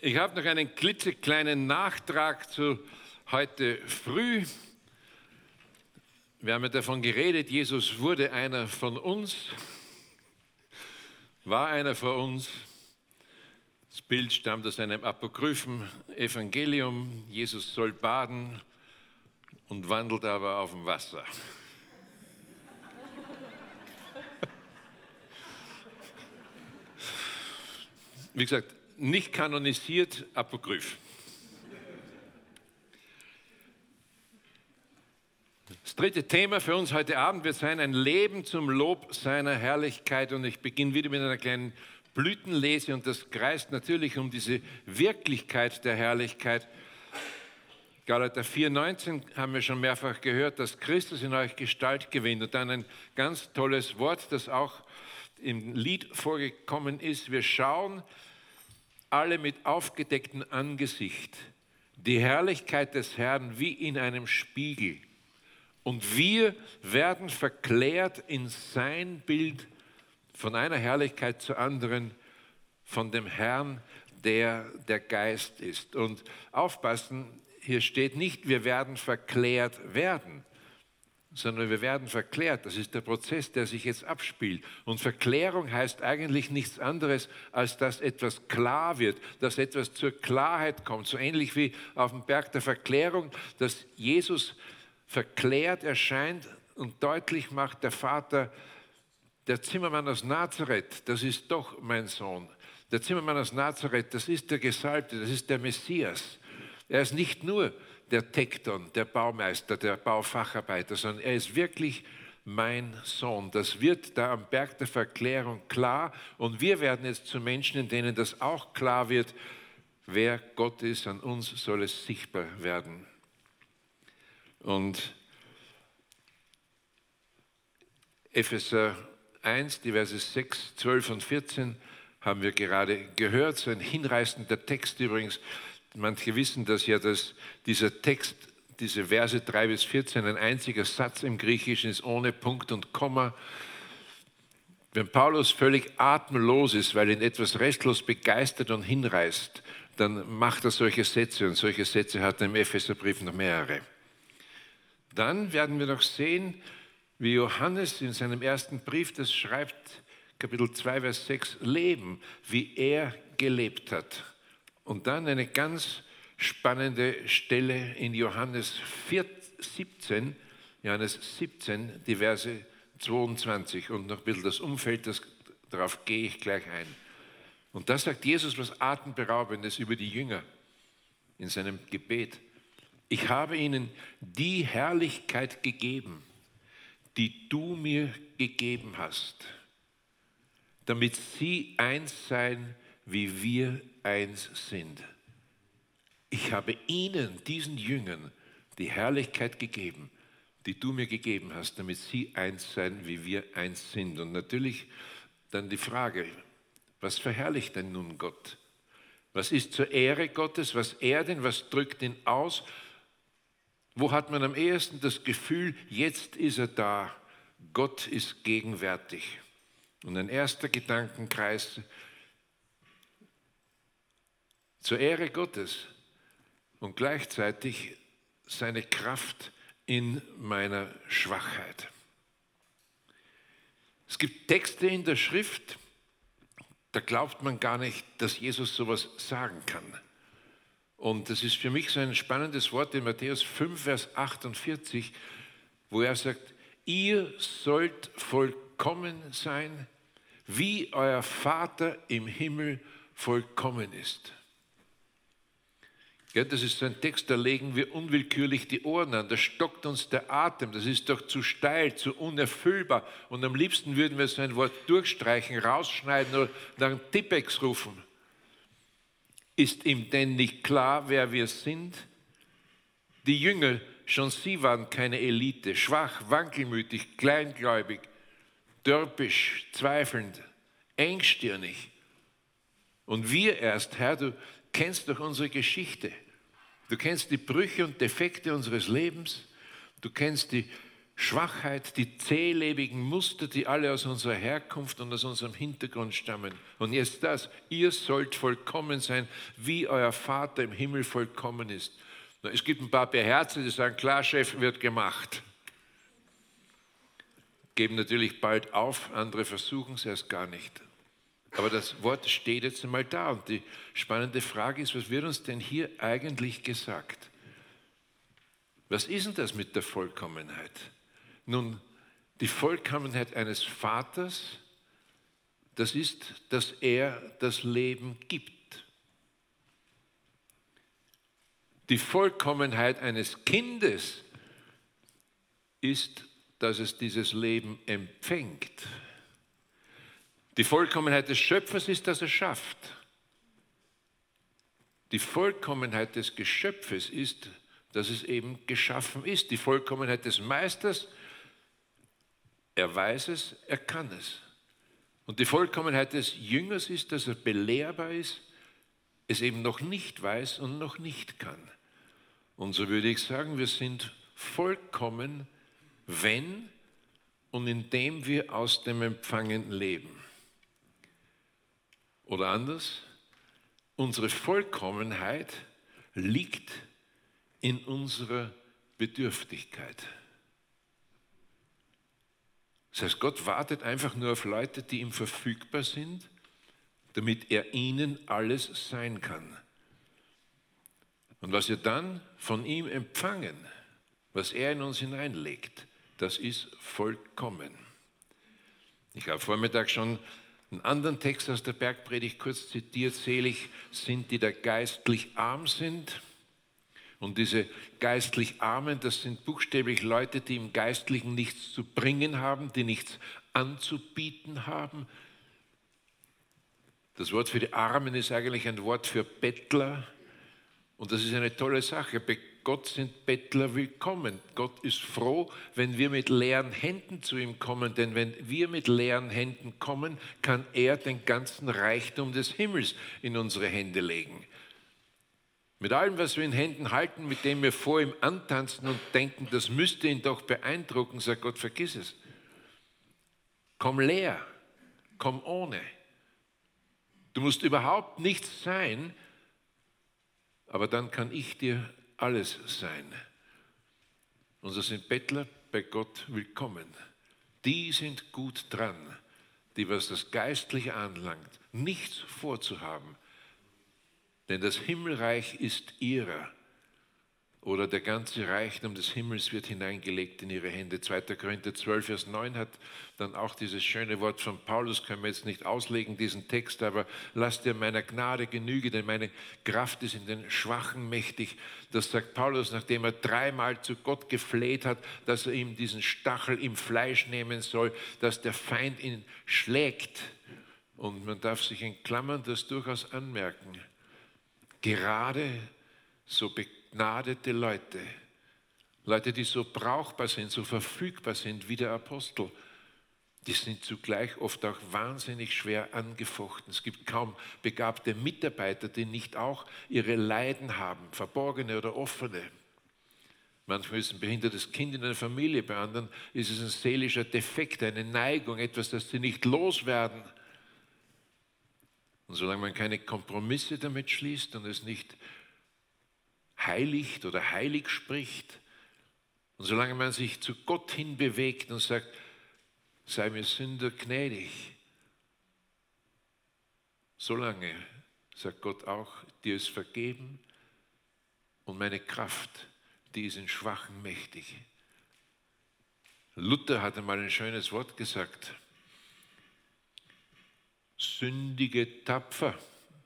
Ich habe noch einen klitzekleinen Nachtrag zu heute früh. Wir haben ja davon geredet, Jesus wurde einer von uns, war einer von uns. Das Bild stammt aus einem apokryphen Evangelium. Jesus soll baden und wandelt aber auf dem Wasser. Wie gesagt, nicht kanonisiert, apokryph. Das dritte Thema für uns heute Abend wird sein ein Leben zum Lob seiner Herrlichkeit. Und ich beginne wieder mit einer kleinen Blütenlese und das kreist natürlich um diese Wirklichkeit der Herrlichkeit. Galater 4,19 haben wir schon mehrfach gehört, dass Christus in euch Gestalt gewinnt. Und dann ein ganz tolles Wort, das auch im Lied vorgekommen ist. Wir schauen alle mit aufgedecktem Angesicht die Herrlichkeit des Herrn wie in einem Spiegel. Und wir werden verklärt in sein Bild von einer Herrlichkeit zur anderen, von dem Herrn, der der Geist ist. Und aufpassen, hier steht nicht, wir werden verklärt werden, sondern wir werden verklärt. Das ist der Prozess, der sich jetzt abspielt. Und Verklärung heißt eigentlich nichts anderes, als dass etwas klar wird, dass etwas zur Klarheit kommt. So ähnlich wie auf dem Berg der Verklärung, dass Jesus verklärt erscheint und deutlich macht, der Vater, der Zimmermann aus Nazareth, das ist doch mein Sohn. Der Zimmermann aus Nazareth, das ist der Gesalbte, das ist der Messias. Er ist nicht nur der Tekton, der Baumeister, der Baufacharbeiter, sondern er ist wirklich mein Sohn. Das wird da am Berg der Verklärung klar und wir werden jetzt zu Menschen, in denen das auch klar wird, wer Gott ist, an uns soll es sichtbar werden. Und Epheser 1, die Verse 6, 12 und 14 haben wir gerade gehört, so ein hinreißender Text übrigens, Manche wissen das ja, dass dieser Text, diese Verse 3 bis 14, ein einziger Satz im Griechischen ist ohne Punkt und Komma. Wenn Paulus völlig atemlos ist, weil ihn etwas restlos begeistert und hinreißt, dann macht er solche Sätze und solche Sätze hat er im Epheserbrief noch mehrere. Dann werden wir noch sehen, wie Johannes in seinem ersten Brief das schreibt, Kapitel 2, Vers 6, leben, wie er gelebt hat. Und dann eine ganz spannende Stelle in Johannes 4, 17, Johannes 17, die Verse 22 und noch ein bisschen das Umfeld, das, darauf gehe ich gleich ein. Und da sagt Jesus was Atemberaubendes über die Jünger in seinem Gebet. Ich habe ihnen die Herrlichkeit gegeben, die du mir gegeben hast, damit sie eins seien, wie wir eins sind. Ich habe ihnen, diesen Jüngern, die Herrlichkeit gegeben, die du mir gegeben hast, damit sie eins sein, wie wir eins sind. Und natürlich dann die Frage, was verherrlicht denn nun Gott? Was ist zur Ehre Gottes? Was ehrt ihn? Was drückt ihn aus? Wo hat man am ehesten das Gefühl, jetzt ist er da, Gott ist gegenwärtig? Und ein erster Gedankenkreis zur Ehre Gottes und gleichzeitig seine Kraft in meiner Schwachheit. Es gibt Texte in der Schrift, da glaubt man gar nicht, dass Jesus sowas sagen kann. Und das ist für mich so ein spannendes Wort in Matthäus 5, Vers 48, wo er sagt, ihr sollt vollkommen sein, wie euer Vater im Himmel vollkommen ist. Das ist so ein Text, da legen wir unwillkürlich die Ohren an, da stockt uns der Atem, das ist doch zu steil, zu unerfüllbar. Und am liebsten würden wir so ein Wort durchstreichen, rausschneiden oder nach einem Tippex rufen. Ist ihm denn nicht klar, wer wir sind? Die Jünger, schon sie waren keine Elite, schwach, wankelmütig, kleingläubig, dörpisch, zweifelnd, engstirnig. Und wir erst, Herr, du kennst doch unsere Geschichte. Du kennst die Brüche und Defekte unseres Lebens. Du kennst die Schwachheit, die zählebigen Muster, die alle aus unserer Herkunft und aus unserem Hintergrund stammen. Und jetzt das, ihr sollt vollkommen sein, wie euer Vater im Himmel vollkommen ist. Es gibt ein paar Beherzte, die sagen, klar, Chef, wird gemacht. Geben natürlich bald auf, andere versuchen es erst gar nicht. Aber das Wort steht jetzt einmal da. Und die spannende Frage ist, was wird uns denn hier eigentlich gesagt? Was ist denn das mit der Vollkommenheit? Nun, die Vollkommenheit eines Vaters, das ist, dass er das Leben gibt. Die Vollkommenheit eines Kindes ist, dass es dieses Leben empfängt. Die Vollkommenheit des Schöpfers ist, dass er schafft. Die Vollkommenheit des Geschöpfes ist, dass es eben geschaffen ist. Die Vollkommenheit des Meisters er weiß es, er kann es. Und die Vollkommenheit des Jüngers ist, dass er belehrbar ist, es eben noch nicht weiß und noch nicht kann. Und so würde ich sagen, wir sind vollkommen, wenn und indem wir aus dem Empfangen leben. Oder anders, unsere Vollkommenheit liegt in unserer Bedürftigkeit. Das heißt, Gott wartet einfach nur auf Leute, die ihm verfügbar sind, damit er ihnen alles sein kann. Und was wir dann von ihm empfangen, was er in uns hineinlegt, das ist vollkommen. Ich habe Vormittag schon einen anderen Text aus der Bergpredigt kurz zitiert. Selig sind, die da geistlich arm sind und diese geistlich Armen, das sind buchstäblich Leute, die im Geistlichen nichts zu bringen haben, die nichts anzubieten haben. Das Wort für die Armen ist eigentlich ein Wort für Bettler. Und das ist eine tolle Sache. Bei Gott sind Bettler willkommen. Gott ist froh, wenn wir mit leeren Händen zu ihm kommen. Denn wenn wir mit leeren Händen kommen, kann er den ganzen Reichtum des Himmels in unsere Hände legen. Mit allem, was wir in Händen halten, mit dem wir vor ihm antanzen und denken, das müsste ihn doch beeindrucken, sagt Gott, vergiss es. Komm leer, komm ohne. Du musst überhaupt nichts sein, aber dann kann ich dir alles sein. Und so sind Bettler bei Gott willkommen. Die sind gut dran, die, was das Geistliche anlangt, nichts vorzuhaben denn das Himmelreich ist ihrer. Oder der ganze Reichtum des Himmels wird hineingelegt in ihre Hände. 2. Korinther 12, Vers 9 hat dann auch dieses schöne Wort von Paulus, können wir jetzt nicht auslegen, diesen Text, aber lass dir meiner Gnade genüge, denn meine Kraft ist in den Schwachen mächtig. Das sagt Paulus, nachdem er dreimal zu Gott gefleht hat, dass er ihm diesen Stachel im Fleisch nehmen soll, dass der Feind ihn schlägt. Und man darf sich in Klammern das durchaus anmerken gerade so begnadete Leute, Leute, die so brauchbar sind, so verfügbar sind wie der Apostel, die sind zugleich oft auch wahnsinnig schwer angefochten. Es gibt kaum begabte Mitarbeiter, die nicht auch ihre Leiden haben, verborgene oder offene. Manchmal ist ein behindertes Kind in einer Familie, bei anderen ist es ein seelischer Defekt, eine Neigung, etwas, das sie nicht loswerden. Und solange man keine Kompromisse damit schließt und es nicht heiligt oder heilig spricht, und solange man sich zu Gott hin bewegt und sagt, sei mir Sünder gnädig, solange sagt Gott auch, dir ist vergeben und meine Kraft, die ist in Schwachen mächtig. Luther hatte mal ein schönes Wort gesagt sündige tapfer.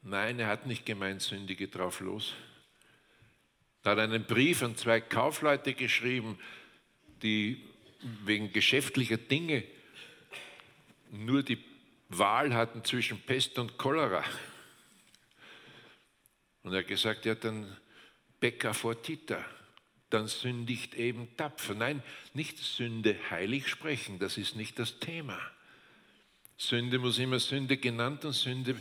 Nein, er hat nicht gemeint, sündige drauf los. Er hat einen Brief an zwei Kaufleute geschrieben, die wegen geschäftlicher Dinge nur die Wahl hatten zwischen Pest und Cholera. Und er hat gesagt, ja, dann Bäcker vor Tita, dann sündigt eben tapfer. Nein, nicht Sünde heilig sprechen, das ist nicht das Thema. Sünde muss immer Sünde genannt und Sünde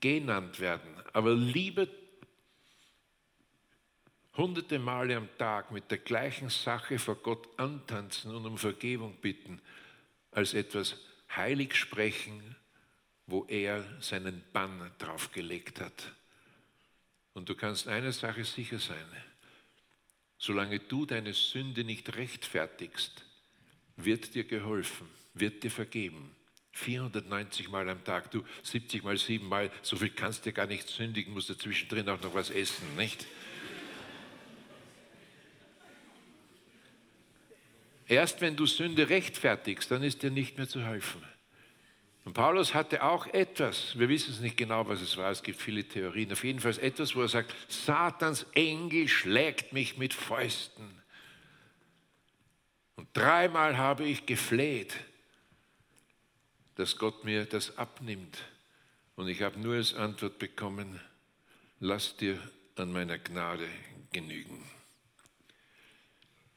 genannt werden. Aber lieber hunderte Male am Tag mit der gleichen Sache vor Gott antanzen und um Vergebung bitten, als etwas heilig sprechen, wo er seinen Bann draufgelegt hat. Und du kannst eine Sache sicher sein, solange du deine Sünde nicht rechtfertigst, wird dir geholfen, wird dir vergeben. 490 Mal am Tag, du 70 mal 7 Mal, so viel kannst du gar nicht sündigen, musst du zwischendrin auch noch was essen, nicht? Erst wenn du Sünde rechtfertigst, dann ist dir nicht mehr zu helfen. Und Paulus hatte auch etwas, wir wissen es nicht genau, was es war, es gibt viele Theorien, auf jeden Fall etwas, wo er sagt, Satans Engel schlägt mich mit Fäusten. Und dreimal habe ich gefleht, dass Gott mir das abnimmt. Und ich habe nur als Antwort bekommen, lass dir an meiner Gnade genügen.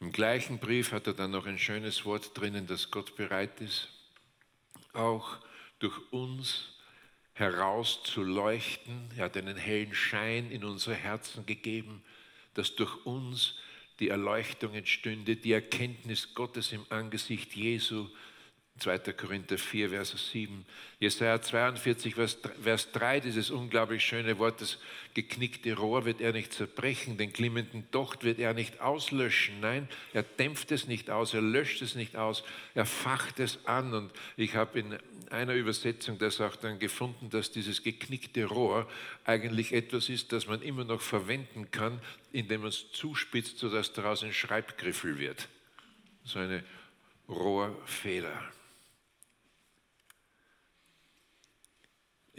Im gleichen Brief hat er dann noch ein schönes Wort drinnen, dass Gott bereit ist, auch durch uns herauszuleuchten. Er hat einen hellen Schein in unsere Herzen gegeben, dass durch uns die Erleuchtung entstünde, die Erkenntnis Gottes im Angesicht Jesu 2. Korinther 4, Vers 7. Jesaja 42, Vers 3, dieses unglaublich schöne Wort, das geknickte Rohr wird er nicht zerbrechen, den glimmenden Docht wird er nicht auslöschen. Nein, er dämpft es nicht aus, er löscht es nicht aus, er facht es an. Und ich habe in einer Übersetzung das auch dann gefunden, dass dieses geknickte Rohr eigentlich etwas ist, das man immer noch verwenden kann, indem man es zuspitzt, sodass daraus ein Schreibgriffel wird. So eine Rohrfeder.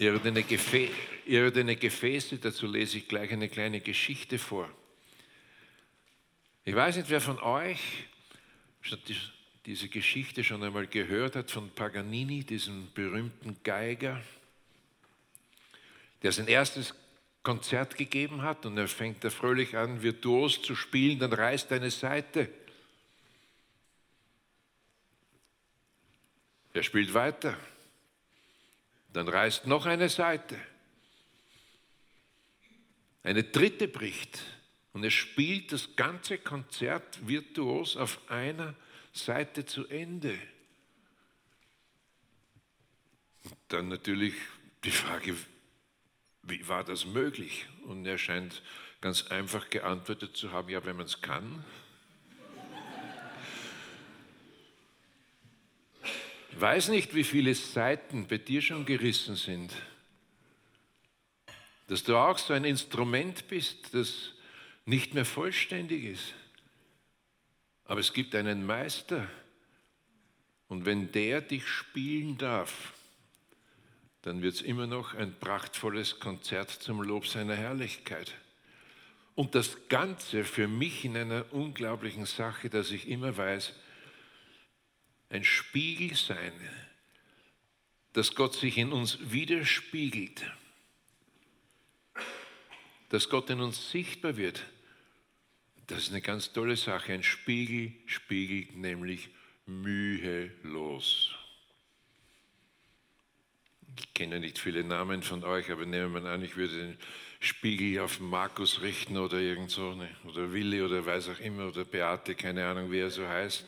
Irdene, Gefä irdene Gefäße. Dazu lese ich gleich eine kleine Geschichte vor. Ich weiß nicht, wer von euch diese Geschichte schon einmal gehört hat von Paganini, diesem berühmten Geiger, der sein erstes Konzert gegeben hat und er fängt da fröhlich an, virtuos zu spielen, dann reißt eine Seite. Er spielt weiter. Dann reißt noch eine Seite. Eine dritte bricht und er spielt das ganze Konzert virtuos auf einer Seite zu Ende. Und dann natürlich die Frage, wie war das möglich? Und er scheint ganz einfach geantwortet zu haben, ja, wenn man es kann, weiß nicht, wie viele Seiten bei dir schon gerissen sind. Dass du auch so ein Instrument bist, das nicht mehr vollständig ist. Aber es gibt einen Meister. Und wenn der dich spielen darf, dann wird es immer noch ein prachtvolles Konzert zum Lob seiner Herrlichkeit. Und das Ganze für mich in einer unglaublichen Sache, dass ich immer weiß, ein Spiegel sein, dass Gott sich in uns widerspiegelt, dass Gott in uns sichtbar wird. Das ist eine ganz tolle Sache. Ein Spiegel spiegelt nämlich mühelos. Ich kenne nicht viele Namen von euch, aber nehmen wir an, ich würde den Spiegel auf Markus richten oder irgend so, oder Willi oder weiß auch immer, oder Beate, keine Ahnung, wie er so heißt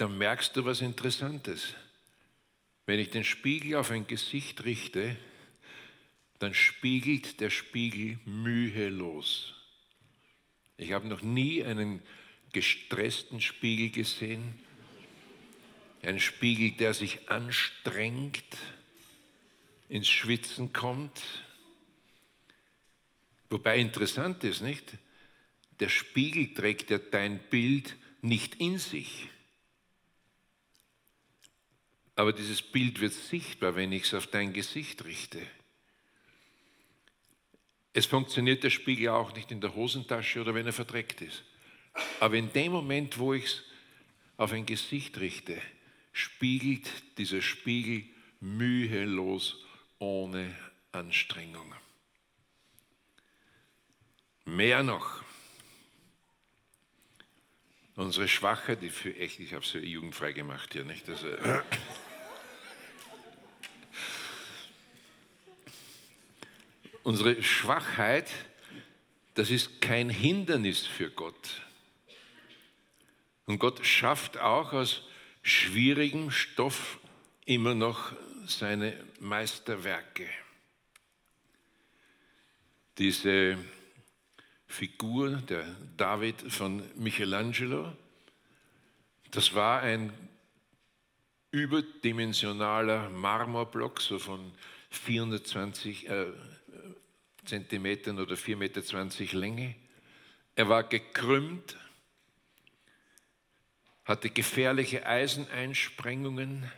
dann merkst du was Interessantes. Wenn ich den Spiegel auf ein Gesicht richte, dann spiegelt der Spiegel mühelos. Ich habe noch nie einen gestressten Spiegel gesehen, einen Spiegel, der sich anstrengt, ins Schwitzen kommt. Wobei interessant ist, nicht? Der Spiegel trägt ja dein Bild nicht in sich. Aber dieses Bild wird sichtbar, wenn ich es auf dein Gesicht richte. Es funktioniert der Spiegel auch nicht in der Hosentasche oder wenn er verdreckt ist. Aber in dem Moment, wo ich es auf ein Gesicht richte, spiegelt dieser Spiegel mühelos ohne Anstrengung. Mehr noch, unsere Schwachheit, die für echt, ich habe es ja jugendfrei gemacht hier, nicht? Also, Unsere Schwachheit das ist kein Hindernis für Gott. Und Gott schafft auch aus schwierigem Stoff immer noch seine Meisterwerke. Diese Figur, der David von Michelangelo, das war ein überdimensionaler Marmorblock, so von 420 äh, Zentimetern oder 4,20 Meter Länge. Er war gekrümmt, hatte gefährliche Eiseneinsprengungen.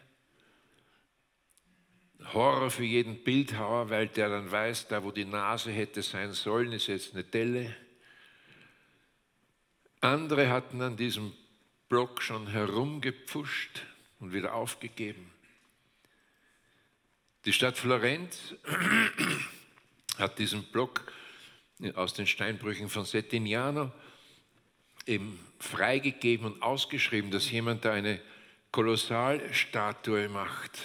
Horror für jeden Bildhauer, weil der dann weiß, da wo die Nase hätte sein sollen, ist jetzt eine Delle. Andere hatten an diesem Block schon herumgepfuscht und wieder aufgegeben. Die Stadt Florenz hat diesen Block aus den Steinbrüchen von Settignano eben freigegeben und ausgeschrieben, dass jemand da eine Kolossalstatue macht.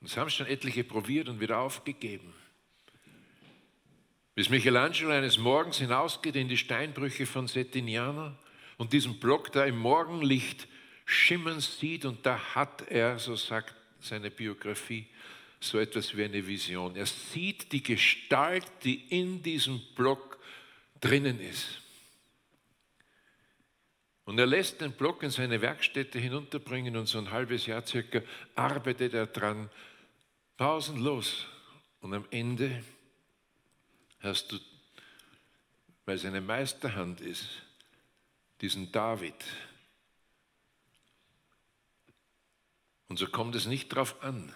Das haben schon etliche probiert und wieder aufgegeben. Bis Michelangelo eines Morgens hinausgeht in die Steinbrüche von Settignano und diesen Block da im Morgenlicht schimmern sieht und da hat er, so sagt seine Biografie, so etwas wie eine Vision. Er sieht die Gestalt, die in diesem Block drinnen ist. Und er lässt den Block in seine Werkstätte hinunterbringen und so ein halbes Jahr circa arbeitet er dran, pausenlos. Und am Ende hast du, weil es eine Meisterhand ist, diesen David. Und so kommt es nicht darauf an,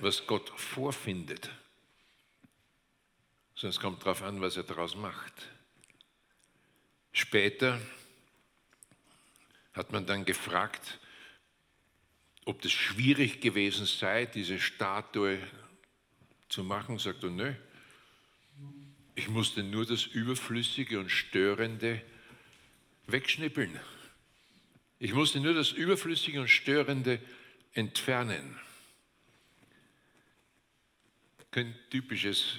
was Gott vorfindet, sondern es kommt darauf an, was er daraus macht. Später hat man dann gefragt, ob das schwierig gewesen sei, diese Statue zu machen. Sagt er, nö, ich musste nur das Überflüssige und Störende wegschnippeln. Ich musste nur das Überflüssige und Störende entfernen kein typisches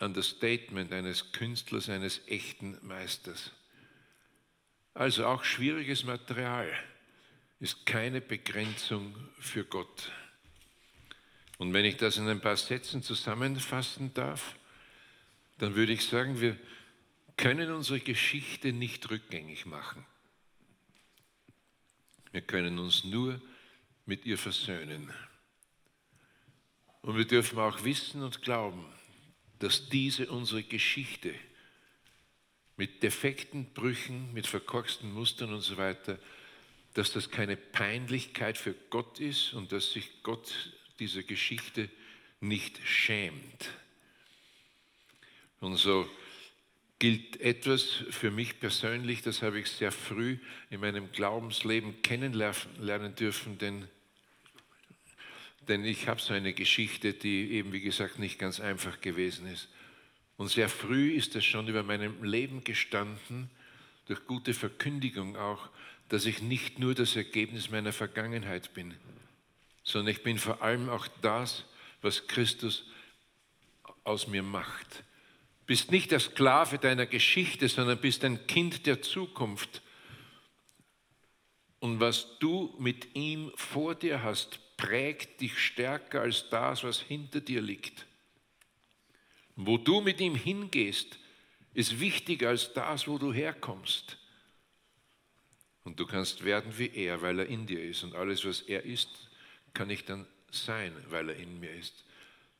Understatement eines Künstlers, eines echten Meisters. Also auch schwieriges Material ist keine Begrenzung für Gott. Und wenn ich das in ein paar Sätzen zusammenfassen darf, dann würde ich sagen, wir können unsere Geschichte nicht rückgängig machen. Wir können uns nur mit ihr versöhnen. Und wir dürfen auch wissen und glauben, dass diese unsere Geschichte mit defekten Brüchen, mit verkorksten Mustern und so weiter, dass das keine Peinlichkeit für Gott ist und dass sich Gott dieser Geschichte nicht schämt. Und so gilt etwas für mich persönlich, das habe ich sehr früh in meinem Glaubensleben kennenlernen dürfen, denn denn ich habe so eine Geschichte, die eben, wie gesagt, nicht ganz einfach gewesen ist. Und sehr früh ist es schon über meinem Leben gestanden, durch gute Verkündigung auch, dass ich nicht nur das Ergebnis meiner Vergangenheit bin, sondern ich bin vor allem auch das, was Christus aus mir macht. Bist nicht der Sklave deiner Geschichte, sondern bist ein Kind der Zukunft. Und was du mit ihm vor dir hast, prägt dich stärker als das, was hinter dir liegt. Wo du mit ihm hingehst, ist wichtiger als das, wo du herkommst. Und du kannst werden wie er, weil er in dir ist. Und alles, was er ist, kann ich dann sein, weil er in mir ist.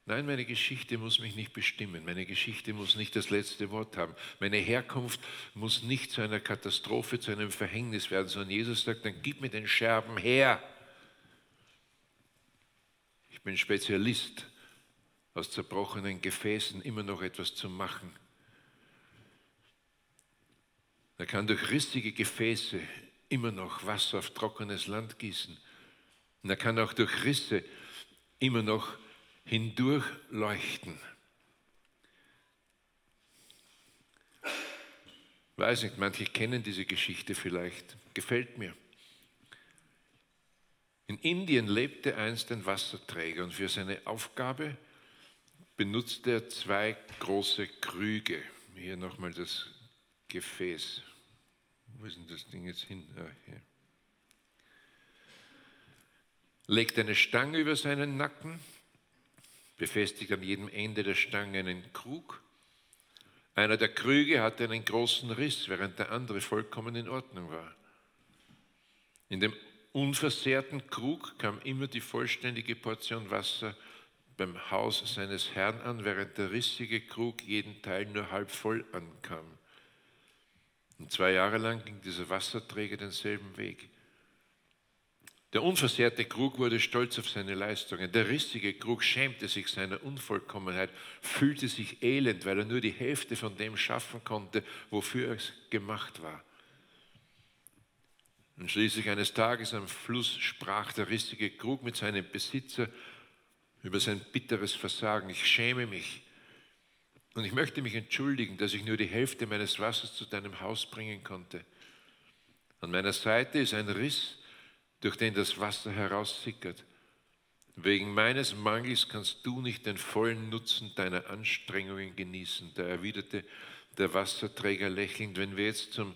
Nein, meine Geschichte muss mich nicht bestimmen. Meine Geschichte muss nicht das letzte Wort haben. Meine Herkunft muss nicht zu einer Katastrophe, zu einem Verhängnis werden, sondern Jesus sagt, dann gib mir den Scherben her. Ich bin Spezialist, aus zerbrochenen Gefäßen immer noch etwas zu machen. Er kann durch rissige Gefäße immer noch Wasser auf trockenes Land gießen. Und er kann auch durch Risse immer noch hindurch leuchten. Weiß nicht, manche kennen diese Geschichte vielleicht. Gefällt mir. In Indien lebte einst ein Wasserträger und für seine Aufgabe benutzte er zwei große Krüge. Hier nochmal das Gefäß. Wo ist denn das Ding jetzt hin? Ah, hier. Legt eine Stange über seinen Nacken, befestigt an jedem Ende der Stange einen Krug. Einer der Krüge hatte einen großen Riss, während der andere vollkommen in Ordnung war. In dem unversehrten Krug kam immer die vollständige Portion Wasser beim Haus seines Herrn an, während der rissige Krug jeden Teil nur halb voll ankam. Und zwei Jahre lang ging dieser Wasserträger denselben Weg. Der unversehrte Krug wurde stolz auf seine Leistungen. Der rissige Krug schämte sich seiner Unvollkommenheit, fühlte sich elend, weil er nur die Hälfte von dem schaffen konnte, wofür es gemacht war. Und schließlich eines Tages am Fluss sprach der rissige Krug mit seinem Besitzer über sein bitteres Versagen. Ich schäme mich und ich möchte mich entschuldigen, dass ich nur die Hälfte meines Wassers zu deinem Haus bringen konnte. An meiner Seite ist ein Riss, durch den das Wasser heraussickert. Wegen meines Mangels kannst du nicht den vollen Nutzen deiner Anstrengungen genießen. Da erwiderte der Wasserträger lächelnd, wenn wir jetzt zum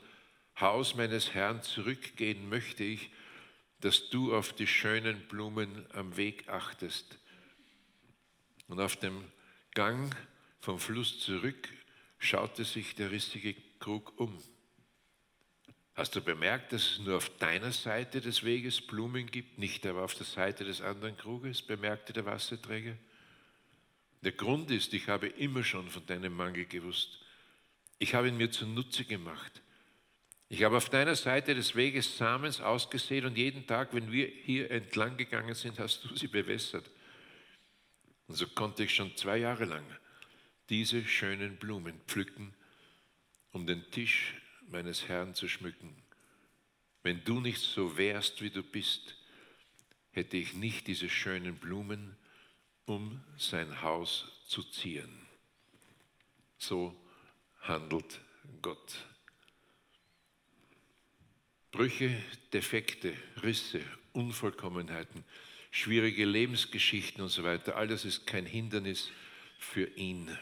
Haus meines Herrn zurückgehen, möchte ich, dass du auf die schönen Blumen am Weg achtest. Und auf dem Gang vom Fluss zurück schaute sich der rissige Krug um. Hast du bemerkt, dass es nur auf deiner Seite des Weges Blumen gibt, nicht aber auf der Seite des anderen Kruges? bemerkte der Wasserträger. Der Grund ist, ich habe immer schon von deinem Mangel gewusst. Ich habe ihn mir zunutze gemacht. Ich habe auf deiner Seite des Weges Samens ausgesät und jeden Tag, wenn wir hier entlang gegangen sind, hast du sie bewässert. Und so konnte ich schon zwei Jahre lang diese schönen Blumen pflücken, um den Tisch meines Herrn zu schmücken. Wenn du nicht so wärst, wie du bist, hätte ich nicht diese schönen Blumen, um sein Haus zu ziehen. So handelt Gott. Brüche, Defekte, Risse, Unvollkommenheiten, schwierige Lebensgeschichten und so weiter, all das ist kein Hindernis für ihn.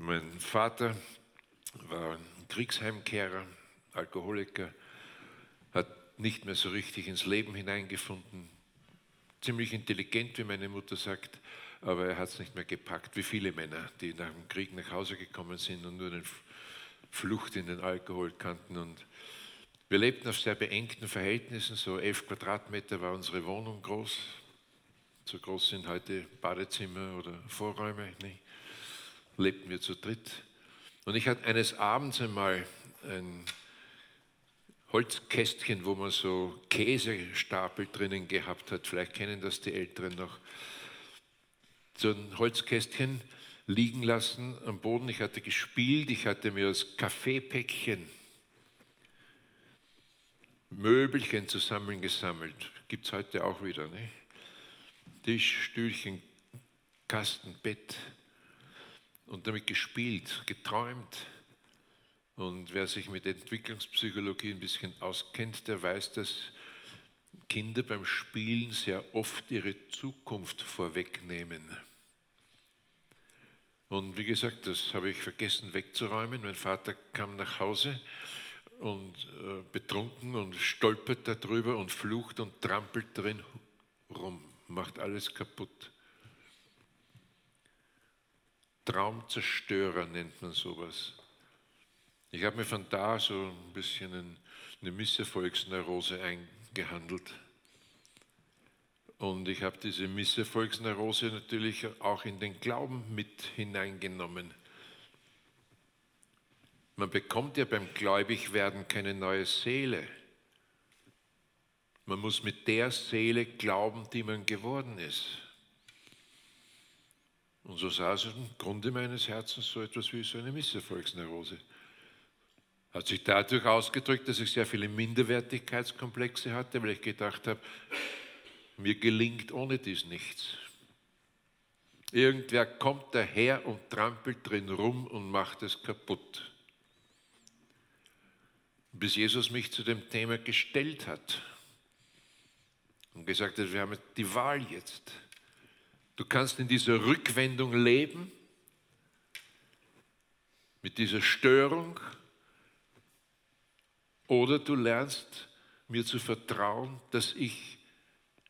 Mein Vater war Kriegsheimkehrer, Alkoholiker, hat nicht mehr so richtig ins Leben hineingefunden. Ziemlich intelligent, wie meine Mutter sagt, aber er hat es nicht mehr gepackt, wie viele Männer, die nach dem Krieg nach Hause gekommen sind und nur den Flucht in den Alkohol kannten. Und wir lebten auf sehr beengten Verhältnissen, so elf Quadratmeter war unsere Wohnung groß. So groß sind heute Badezimmer oder Vorräume. Nicht? Lebten wir zu dritt. Und ich hatte eines Abends einmal ein Holzkästchen, wo man so Käsestapel drinnen gehabt hat. Vielleicht kennen das die Älteren noch. So ein Holzkästchen liegen lassen am Boden. Ich hatte gespielt, ich hatte mir das Kaffeepäckchen Möbelchen zusammengesammelt. Gibt es heute auch wieder. Ne? Tisch, Stühlchen, Kasten, Bett und damit gespielt, geträumt. Und wer sich mit Entwicklungspsychologie ein bisschen auskennt, der weiß, dass Kinder beim Spielen sehr oft ihre Zukunft vorwegnehmen. Und wie gesagt, das habe ich vergessen wegzuräumen. Mein Vater kam nach Hause und äh, betrunken und stolpert darüber und flucht und trampelt drin rum, macht alles kaputt. Traumzerstörer nennt man sowas. Ich habe mir von da so ein bisschen eine Misserfolgsneurose eingehandelt. Und ich habe diese Misserfolgsneurose natürlich auch in den Glauben mit hineingenommen. Man bekommt ja beim Gläubigwerden keine neue Seele. Man muss mit der Seele glauben, die man geworden ist. Und so saß im Grunde meines Herzens so etwas wie so eine Misserfolgsneurose. Hat sich dadurch ausgedrückt, dass ich sehr viele Minderwertigkeitskomplexe hatte, weil ich gedacht habe, mir gelingt ohne dies nichts. Irgendwer kommt daher und trampelt drin rum und macht es kaputt. Bis Jesus mich zu dem Thema gestellt hat und gesagt hat, wir haben die Wahl jetzt. Du kannst in dieser Rückwendung leben, mit dieser Störung, oder du lernst mir zu vertrauen, dass ich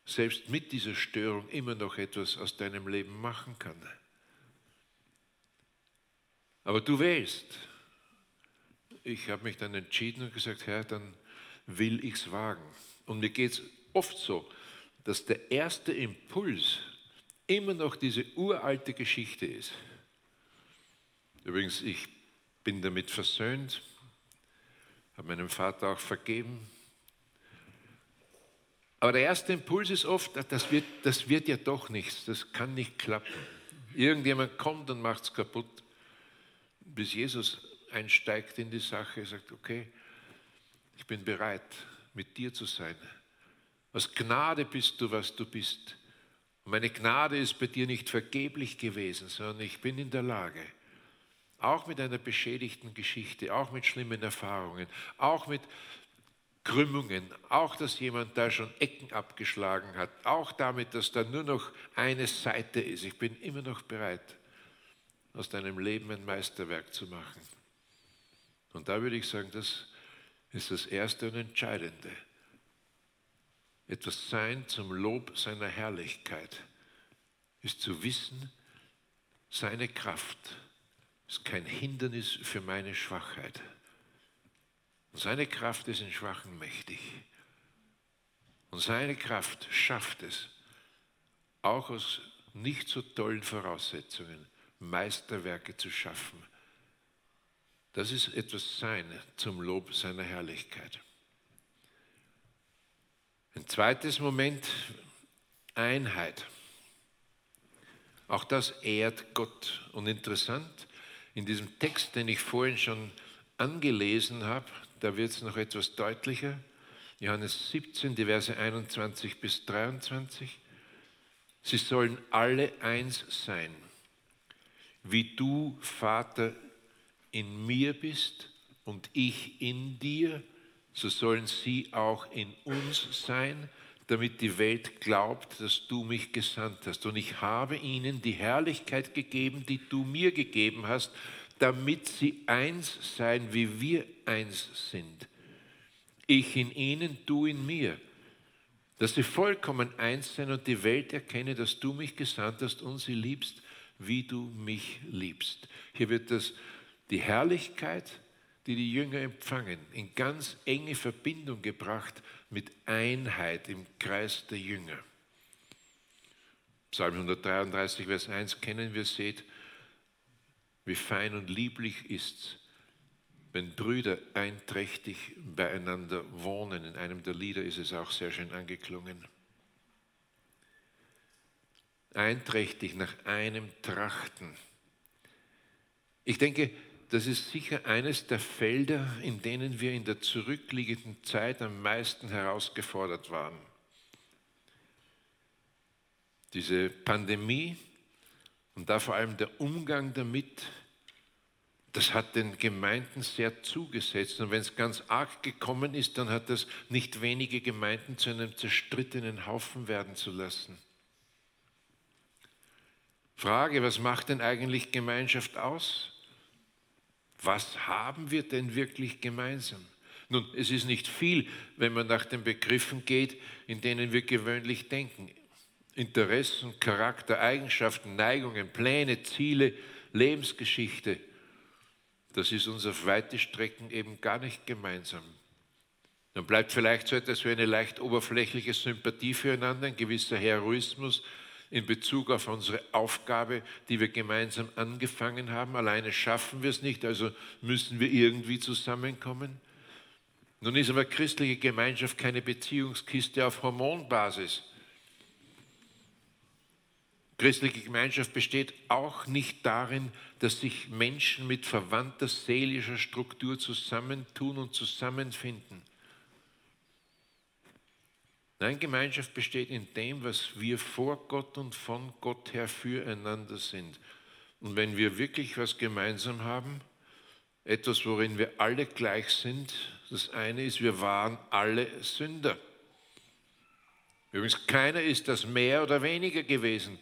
selbst mit dieser Störung immer noch etwas aus deinem Leben machen kann. Aber du wählst. Ich habe mich dann entschieden und gesagt, Herr, dann will ich es wagen. Und mir geht es oft so, dass der erste Impuls immer noch diese uralte Geschichte ist. Übrigens, ich bin damit versöhnt, habe meinem Vater auch vergeben. Aber der erste Impuls ist oft, das wird, das wird ja doch nichts, das kann nicht klappen. Irgendjemand kommt und macht es kaputt, bis Jesus einsteigt in die Sache, sagt, okay, ich bin bereit, mit dir zu sein. Aus Gnade bist du, was du bist. Meine Gnade ist bei dir nicht vergeblich gewesen, sondern ich bin in der Lage, auch mit einer beschädigten Geschichte, auch mit schlimmen Erfahrungen, auch mit Krümmungen, auch dass jemand da schon Ecken abgeschlagen hat, auch damit, dass da nur noch eine Seite ist. Ich bin immer noch bereit, aus deinem Leben ein Meisterwerk zu machen. Und da würde ich sagen, das ist das Erste und Entscheidende. Etwas sein zum Lob seiner Herrlichkeit ist zu wissen, seine Kraft ist kein Hindernis für meine Schwachheit. Und seine Kraft ist in Schwachen mächtig. Und seine Kraft schafft es, auch aus nicht so tollen Voraussetzungen Meisterwerke zu schaffen. Das ist etwas Sein zum Lob seiner Herrlichkeit. Ein zweites Moment, Einheit. Auch das ehrt Gott. Und interessant, in diesem Text, den ich vorhin schon angelesen habe, da wird es noch etwas deutlicher. Johannes 17, die Verse 21 bis 23. Sie sollen alle eins sein. Wie du, Vater, in mir bist und ich in dir, so sollen sie auch in uns sein, damit die Welt glaubt, dass du mich gesandt hast. Und ich habe ihnen die Herrlichkeit gegeben, die du mir gegeben hast, damit sie eins seien, wie wir eins sind. Ich in ihnen, du in mir. Dass sie vollkommen eins sein und die Welt erkenne, dass du mich gesandt hast und sie liebst, wie du mich liebst. Hier wird das, die Herrlichkeit, die die Jünger empfangen, in ganz enge Verbindung gebracht mit Einheit im Kreis der Jünger. Psalm 133, Vers 1 kennen wir, seht, wie fein und lieblich ist's, wenn Brüder einträchtig beieinander wohnen. In einem der Lieder ist es auch sehr schön angeklungen. Einträchtig nach einem trachten. Ich denke, das ist sicher eines der Felder, in denen wir in der zurückliegenden Zeit am meisten herausgefordert waren. Diese Pandemie und da vor allem der Umgang damit, das hat den Gemeinden sehr zugesetzt. Und wenn es ganz arg gekommen ist, dann hat das nicht wenige Gemeinden zu einem zerstrittenen Haufen werden zu lassen. Frage, was macht denn eigentlich Gemeinschaft aus? Was haben wir denn wirklich gemeinsam? Nun, es ist nicht viel, wenn man nach den Begriffen geht, in denen wir gewöhnlich denken. Interessen, Charakter, Eigenschaften, Neigungen, Pläne, Ziele, Lebensgeschichte. Das ist uns auf weite Strecken eben gar nicht gemeinsam. Dann bleibt vielleicht so etwas wie eine leicht oberflächliche Sympathie füreinander, ein gewisser Heroismus, in Bezug auf unsere Aufgabe, die wir gemeinsam angefangen haben. Alleine schaffen wir es nicht, also müssen wir irgendwie zusammenkommen. Nun ist aber christliche Gemeinschaft keine Beziehungskiste auf Hormonbasis. Christliche Gemeinschaft besteht auch nicht darin, dass sich Menschen mit verwandter seelischer Struktur zusammentun und zusammenfinden. Nein, Gemeinschaft besteht in dem, was wir vor Gott und von Gott her füreinander sind. Und wenn wir wirklich was gemeinsam haben, etwas, worin wir alle gleich sind, das eine ist, wir waren alle Sünder. Übrigens, keiner ist das mehr oder weniger gewesen.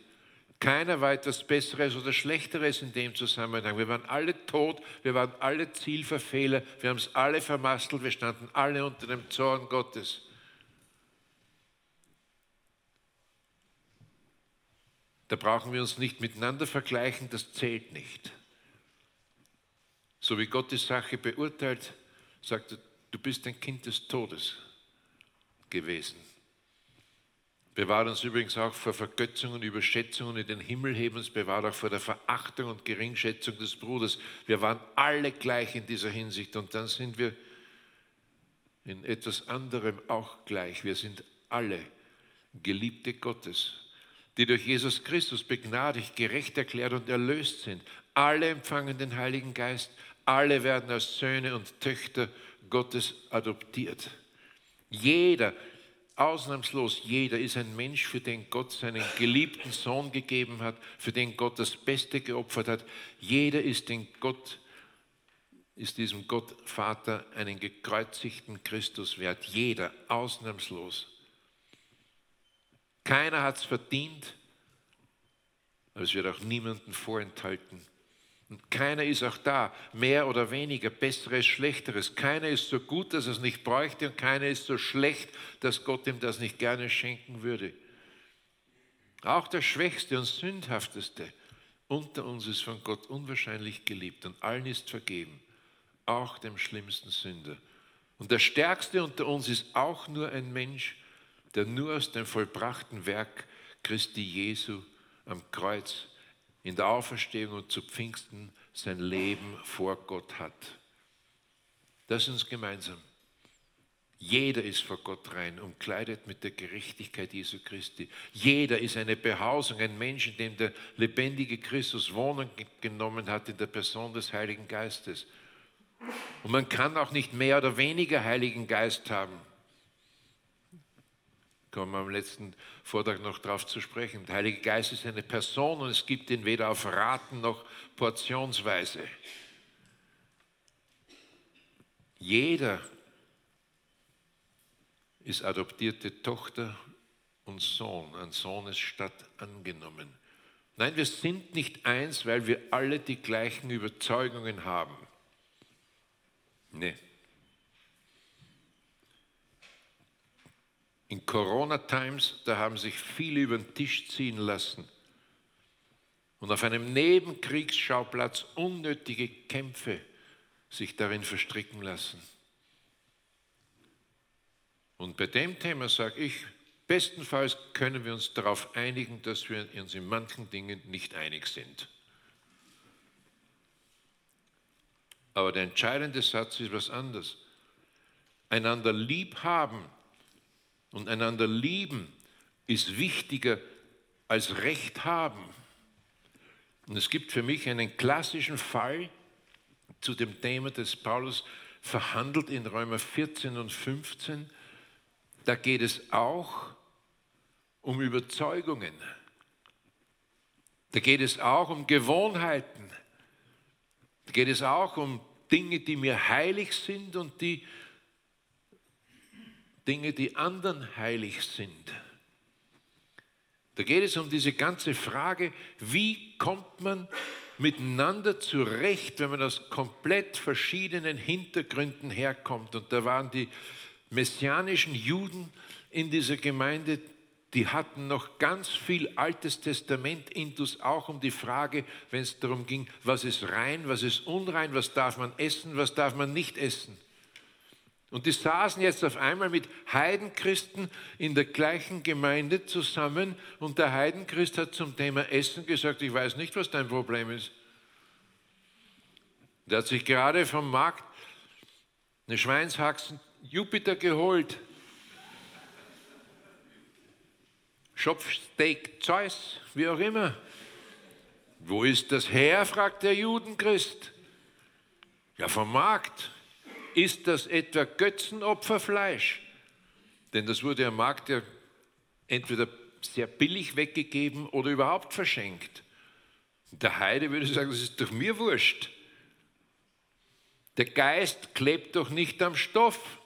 Keiner war etwas Besseres oder Schlechteres in dem Zusammenhang. Wir waren alle tot, wir waren alle Zielverfehler, wir haben es alle vermasselt, wir standen alle unter dem Zorn Gottes. Da brauchen wir uns nicht miteinander vergleichen, das zählt nicht. So wie Gott die Sache beurteilt, sagt er, du bist ein Kind des Todes gewesen. Bewahrt uns übrigens auch vor Vergötzungen, Überschätzungen in den Himmel heben uns, bewahrt auch vor der Verachtung und Geringschätzung des Bruders. Wir waren alle gleich in dieser Hinsicht und dann sind wir in etwas anderem auch gleich. Wir sind alle Geliebte Gottes, die durch Jesus Christus begnadigt, gerecht erklärt und erlöst sind. Alle empfangen den Heiligen Geist, alle werden als Söhne und Töchter Gottes adoptiert. Jeder, ausnahmslos jeder ist ein Mensch, für den Gott seinen geliebten Sohn gegeben hat, für den Gott das Beste geopfert hat. Jeder ist den Gott, ist diesem Gott Vater einen gekreuzigten Christus wert. Jeder, ausnahmslos. Keiner hat es verdient, aber es wird auch niemandem vorenthalten. Und keiner ist auch da, mehr oder weniger, besseres, schlechteres. Keiner ist so gut, dass er es nicht bräuchte und keiner ist so schlecht, dass Gott ihm das nicht gerne schenken würde. Auch der Schwächste und Sündhafteste unter uns ist von Gott unwahrscheinlich geliebt und allen ist vergeben, auch dem schlimmsten Sünder. Und der Stärkste unter uns ist auch nur ein Mensch, der nur aus dem vollbrachten Werk Christi Jesu am Kreuz in der Auferstehung und zu Pfingsten sein Leben vor Gott hat. Das ist uns gemeinsam. Jeder ist vor Gott rein, umkleidet mit der Gerechtigkeit Jesu Christi. Jeder ist eine Behausung, ein Mensch, in dem der lebendige Christus Wohnung genommen hat in der Person des Heiligen Geistes. Und man kann auch nicht mehr oder weniger Heiligen Geist haben kommen wir am letzten Vortrag noch darauf zu sprechen. Der Heilige Geist ist eine Person und es gibt ihn weder auf Raten noch portionsweise. Jeder ist adoptierte Tochter und Sohn, an Sohnesstadt angenommen. Nein, wir sind nicht eins, weil wir alle die gleichen Überzeugungen haben. Nee. In Corona Times, da haben sich viele über den Tisch ziehen lassen und auf einem Nebenkriegsschauplatz unnötige Kämpfe sich darin verstricken lassen. Und bei dem Thema sage ich, bestenfalls können wir uns darauf einigen, dass wir uns in manchen Dingen nicht einig sind. Aber der entscheidende Satz ist was anderes. Einander lieb haben und einander lieben ist wichtiger als Recht haben. Und es gibt für mich einen klassischen Fall zu dem Thema, das Paulus verhandelt in Römer 14 und 15. Da geht es auch um Überzeugungen. Da geht es auch um Gewohnheiten. Da geht es auch um Dinge, die mir heilig sind und die Dinge, die anderen heilig sind. Da geht es um diese ganze Frage, wie kommt man miteinander zurecht, wenn man aus komplett verschiedenen Hintergründen herkommt. Und da waren die messianischen Juden in dieser Gemeinde, die hatten noch ganz viel Altes Testament intus, auch um die Frage, wenn es darum ging, was ist rein, was ist unrein, was darf man essen, was darf man nicht essen. Und die saßen jetzt auf einmal mit Heidenchristen in der gleichen Gemeinde zusammen und der Heidenchrist hat zum Thema Essen gesagt, ich weiß nicht, was dein Problem ist. Der hat sich gerade vom Markt eine Schweinshaxen Jupiter geholt. Schopfsteak Zeus, wie auch immer. Wo ist das her? fragt der Judenchrist. Ja, vom Markt. Ist das etwa Götzenopferfleisch? Denn das wurde am Markt ja entweder sehr billig weggegeben oder überhaupt verschenkt. Der Heide würde sagen, das ist doch mir wurscht. Der Geist klebt doch nicht am Stoff.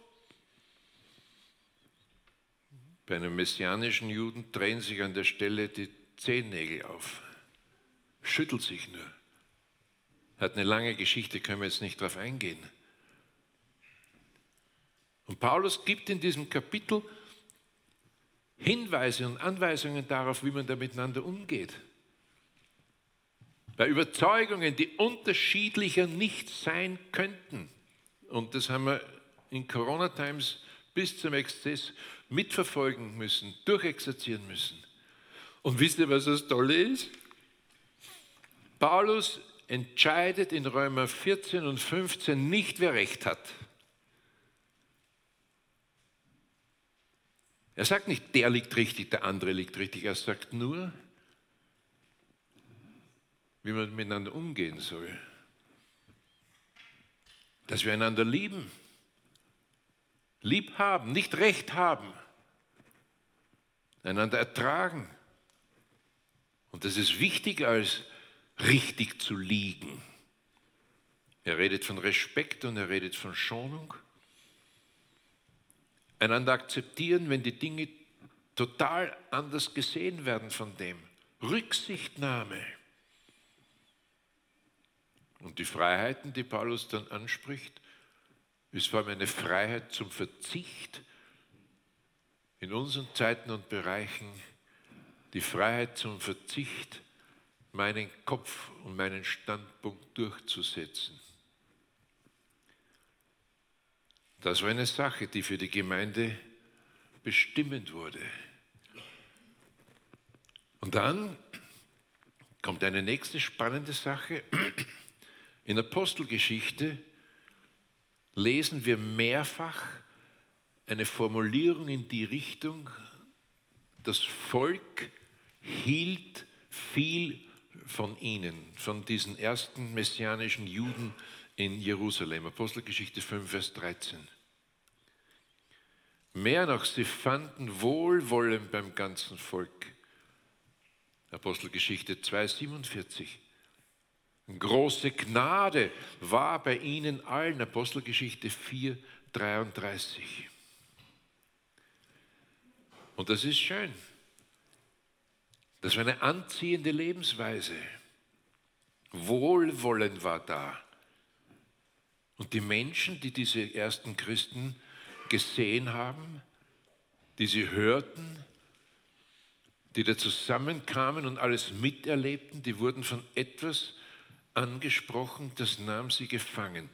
Bei einem messianischen Juden drehen sich an der Stelle die Zehennägel auf. Schüttelt sich nur. Hat eine lange Geschichte, können wir jetzt nicht darauf eingehen. Und Paulus gibt in diesem Kapitel Hinweise und Anweisungen darauf, wie man da miteinander umgeht. Bei Überzeugungen, die unterschiedlicher nicht sein könnten. Und das haben wir in Corona Times bis zum Exzess mitverfolgen müssen, durchexerzieren müssen. Und wisst ihr, was das Tolle ist? Paulus entscheidet in Römer 14 und 15 nicht, wer recht hat. Er sagt nicht, der liegt richtig, der andere liegt richtig. Er sagt nur, wie man miteinander umgehen soll. Dass wir einander lieben, lieb haben, nicht recht haben, einander ertragen. Und das ist wichtiger als richtig zu liegen. Er redet von Respekt und er redet von Schonung. Einander akzeptieren, wenn die Dinge total anders gesehen werden von dem. Rücksichtnahme. Und die Freiheiten, die Paulus dann anspricht, ist vor allem eine Freiheit zum Verzicht in unseren Zeiten und Bereichen, die Freiheit zum Verzicht, meinen Kopf und meinen Standpunkt durchzusetzen. Das war eine Sache, die für die Gemeinde bestimmend wurde. Und dann kommt eine nächste spannende Sache. In Apostelgeschichte lesen wir mehrfach eine Formulierung in die Richtung, das Volk hielt viel von ihnen, von diesen ersten messianischen Juden in Jerusalem. Apostelgeschichte 5, Vers 13. Mehr noch, sie fanden Wohlwollen beim ganzen Volk. Apostelgeschichte 2, 47. Große Gnade war bei ihnen allen. Apostelgeschichte 4, 33. Und das ist schön. Das war eine anziehende Lebensweise. Wohlwollen war da. Und die Menschen, die diese ersten Christen gesehen haben, die sie hörten, die da zusammenkamen und alles miterlebten, die wurden von etwas angesprochen, das nahm sie gefangen.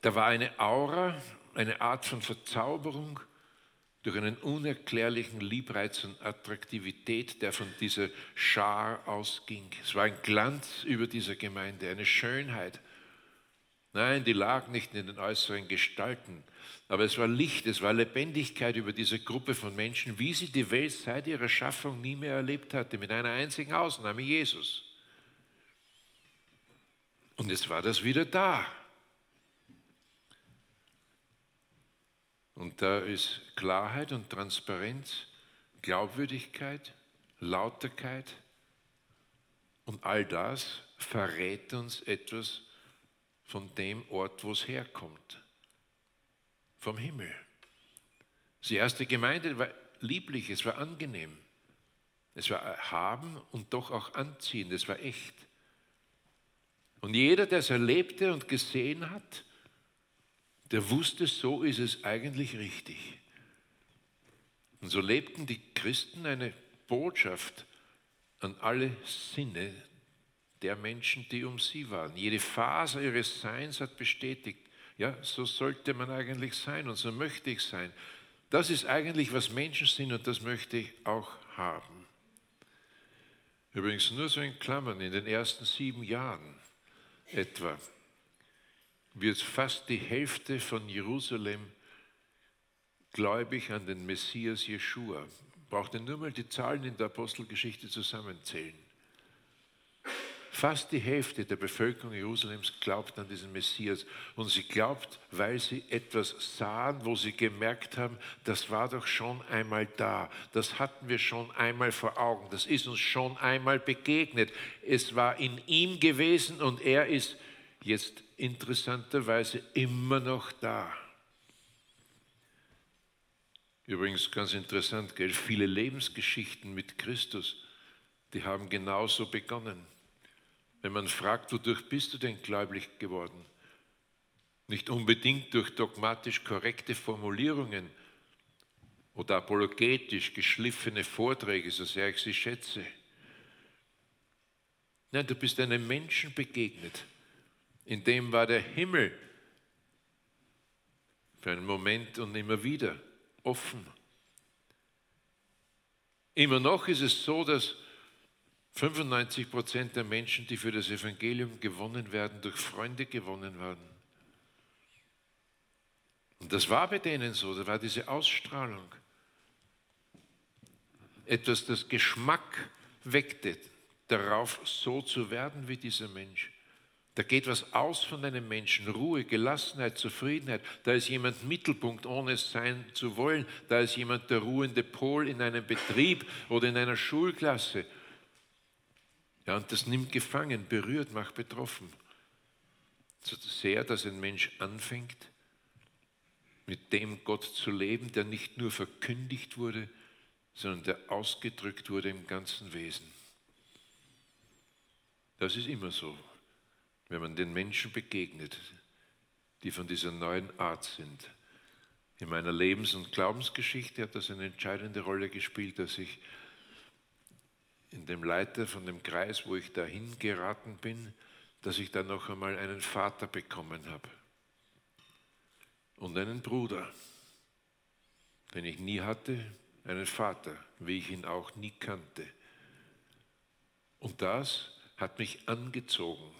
Da war eine Aura, eine Art von Verzauberung durch einen unerklärlichen Liebreiz und Attraktivität, der von dieser Schar ausging. Es war ein Glanz über dieser Gemeinde, eine Schönheit. Nein, die lag nicht in den äußeren Gestalten, aber es war Licht, es war Lebendigkeit über diese Gruppe von Menschen, wie sie die Welt seit ihrer Schaffung nie mehr erlebt hatte, mit einer einzigen Ausnahme, Jesus. Und jetzt war das wieder da. Und da ist Klarheit und Transparenz, Glaubwürdigkeit, Lauterkeit und all das verrät uns etwas von dem Ort, wo es herkommt, vom Himmel. Die erste Gemeinde war lieblich, es war angenehm, es war erhaben und doch auch anziehend, es war echt. Und jeder, der es erlebte und gesehen hat, der wusste, so ist es eigentlich richtig. Und so lebten die Christen eine Botschaft an alle Sinne der Menschen, die um sie waren. Jede Phase ihres Seins hat bestätigt, ja, so sollte man eigentlich sein und so möchte ich sein. Das ist eigentlich, was Menschen sind und das möchte ich auch haben. Übrigens nur so in Klammern, in den ersten sieben Jahren etwa wird fast die Hälfte von Jerusalem gläubig an den Messias Jeschua. Braucht ihr nur mal die Zahlen in der Apostelgeschichte zusammenzählen. Fast die Hälfte der Bevölkerung Jerusalems glaubt an diesen Messias. Und sie glaubt, weil sie etwas sahen, wo sie gemerkt haben, das war doch schon einmal da. Das hatten wir schon einmal vor Augen. Das ist uns schon einmal begegnet. Es war in ihm gewesen und er ist jetzt interessanterweise immer noch da. Übrigens ganz interessant, gell? viele Lebensgeschichten mit Christus, die haben genauso begonnen. Wenn man fragt, wodurch bist du denn gläubig geworden? Nicht unbedingt durch dogmatisch korrekte Formulierungen oder apologetisch geschliffene Vorträge, so sehr ich sie schätze. Nein, du bist einem Menschen begegnet. In dem war der Himmel für einen Moment und immer wieder offen. Immer noch ist es so, dass 95 Prozent der Menschen, die für das Evangelium gewonnen werden, durch Freunde gewonnen werden. Und das war bei denen so, da war diese Ausstrahlung. Etwas, das Geschmack weckte, darauf so zu werden wie dieser Mensch. Da geht was aus von einem Menschen. Ruhe, Gelassenheit, Zufriedenheit. Da ist jemand Mittelpunkt, ohne es sein zu wollen. Da ist jemand der ruhende Pol in einem Betrieb oder in einer Schulklasse. Ja, und das nimmt gefangen, berührt, macht betroffen. So sehr, dass ein Mensch anfängt, mit dem Gott zu leben, der nicht nur verkündigt wurde, sondern der ausgedrückt wurde im ganzen Wesen. Das ist immer so wenn man den Menschen begegnet, die von dieser neuen Art sind. In meiner Lebens- und Glaubensgeschichte hat das eine entscheidende Rolle gespielt, dass ich in dem Leiter von dem Kreis, wo ich dahin geraten bin, dass ich dann noch einmal einen Vater bekommen habe und einen Bruder, den ich nie hatte, einen Vater, wie ich ihn auch nie kannte. Und das hat mich angezogen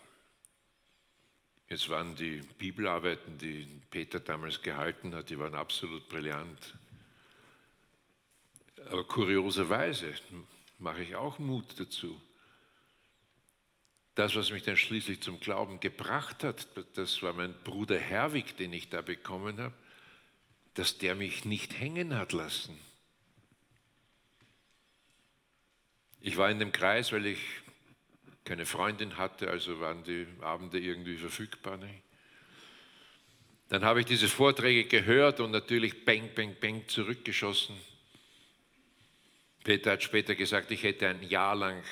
Jetzt waren die Bibelarbeiten, die Peter damals gehalten hat, die waren absolut brillant. Aber kurioserweise mache ich auch Mut dazu. Das, was mich dann schließlich zum Glauben gebracht hat, das war mein Bruder Herwig, den ich da bekommen habe, dass der mich nicht hängen hat lassen. Ich war in dem Kreis, weil ich keine Freundin hatte, also waren die Abende irgendwie verfügbar. Nicht? Dann habe ich diese Vorträge gehört und natürlich bang, bang, bang zurückgeschossen. Peter hat später gesagt, ich hätte ein Jahr lang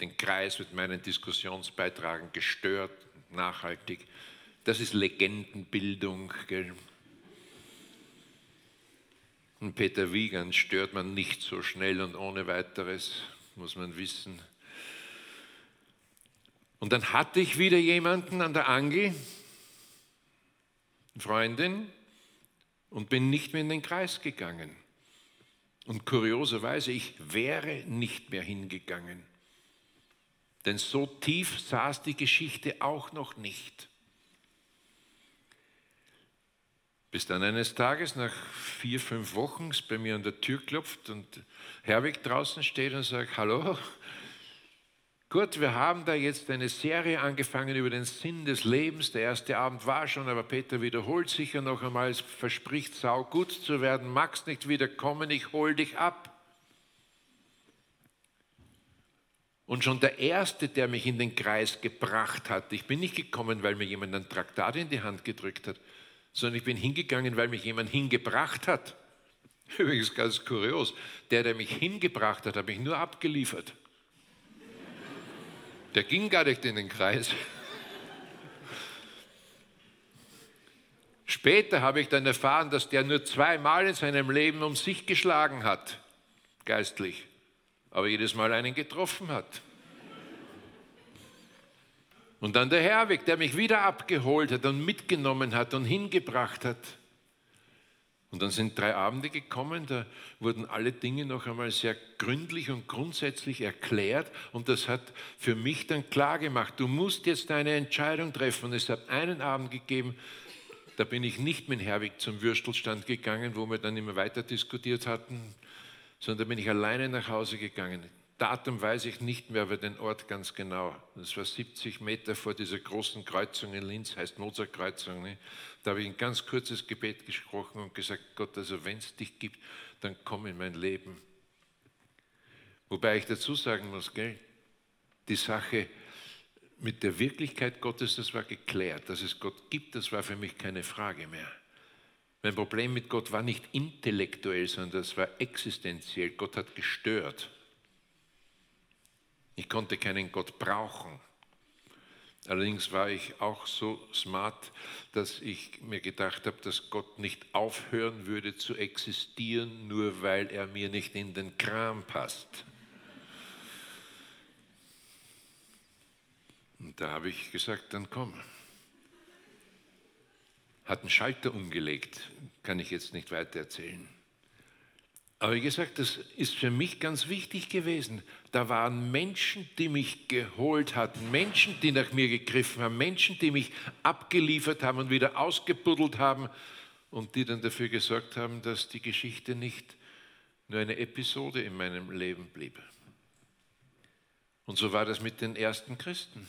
den Kreis mit meinen Diskussionsbeitragen gestört, nachhaltig. Das ist Legendenbildung. Gell? Und Peter Wiegand stört man nicht so schnell und ohne weiteres, muss man wissen. Und dann hatte ich wieder jemanden an der Angel, Freundin, und bin nicht mehr in den Kreis gegangen. Und kurioserweise, ich wäre nicht mehr hingegangen. Denn so tief saß die Geschichte auch noch nicht. Bis dann eines Tages, nach vier, fünf Wochen, es bei mir an der Tür klopft und Herwig draußen steht und sagt, hallo, Gut, wir haben da jetzt eine Serie angefangen über den Sinn des Lebens. Der erste Abend war schon, aber Peter wiederholt sicher noch einmal, es verspricht sau gut zu werden. Magst nicht wieder kommen, ich hol dich ab. Und schon der Erste, der mich in den Kreis gebracht hat, ich bin nicht gekommen, weil mir jemand ein Traktat in die Hand gedrückt hat, sondern ich bin hingegangen, weil mich jemand hingebracht hat. Übrigens ganz kurios, der, der mich hingebracht hat, hat mich nur abgeliefert. Der ging gar nicht in den Kreis. Später habe ich dann erfahren, dass der nur zweimal in seinem Leben um sich geschlagen hat, geistlich, aber jedes Mal einen getroffen hat. Und dann der Herwig, der mich wieder abgeholt hat und mitgenommen hat und hingebracht hat. Und dann sind drei Abende gekommen, da wurden alle Dinge noch einmal sehr gründlich und grundsätzlich erklärt. Und das hat für mich dann klar gemacht, du musst jetzt eine Entscheidung treffen. Und es hat einen Abend gegeben, da bin ich nicht mit Herwig zum Würstelstand gegangen, wo wir dann immer weiter diskutiert hatten, sondern da bin ich alleine nach Hause gegangen. Datum weiß ich nicht mehr, aber den Ort ganz genau. Das war 70 Meter vor dieser großen Kreuzung in Linz, heißt Mozartkreuzung. Ne? Da habe ich ein ganz kurzes Gebet gesprochen und gesagt, Gott, also wenn es dich gibt, dann komm in mein Leben. Wobei ich dazu sagen muss, gell, die Sache mit der Wirklichkeit Gottes, das war geklärt. Dass es Gott gibt, das war für mich keine Frage mehr. Mein Problem mit Gott war nicht intellektuell, sondern das war existenziell. Gott hat gestört. Ich konnte keinen Gott brauchen. Allerdings war ich auch so smart, dass ich mir gedacht habe, dass Gott nicht aufhören würde zu existieren, nur weil er mir nicht in den Kram passt. Und da habe ich gesagt, dann komm. Hat einen Schalter umgelegt, kann ich jetzt nicht weiter erzählen. Aber wie gesagt, das ist für mich ganz wichtig gewesen. Da waren Menschen, die mich geholt hatten, Menschen, die nach mir gegriffen haben, Menschen, die mich abgeliefert haben und wieder ausgebuddelt haben und die dann dafür gesorgt haben, dass die Geschichte nicht nur eine Episode in meinem Leben blieb. Und so war das mit den ersten Christen.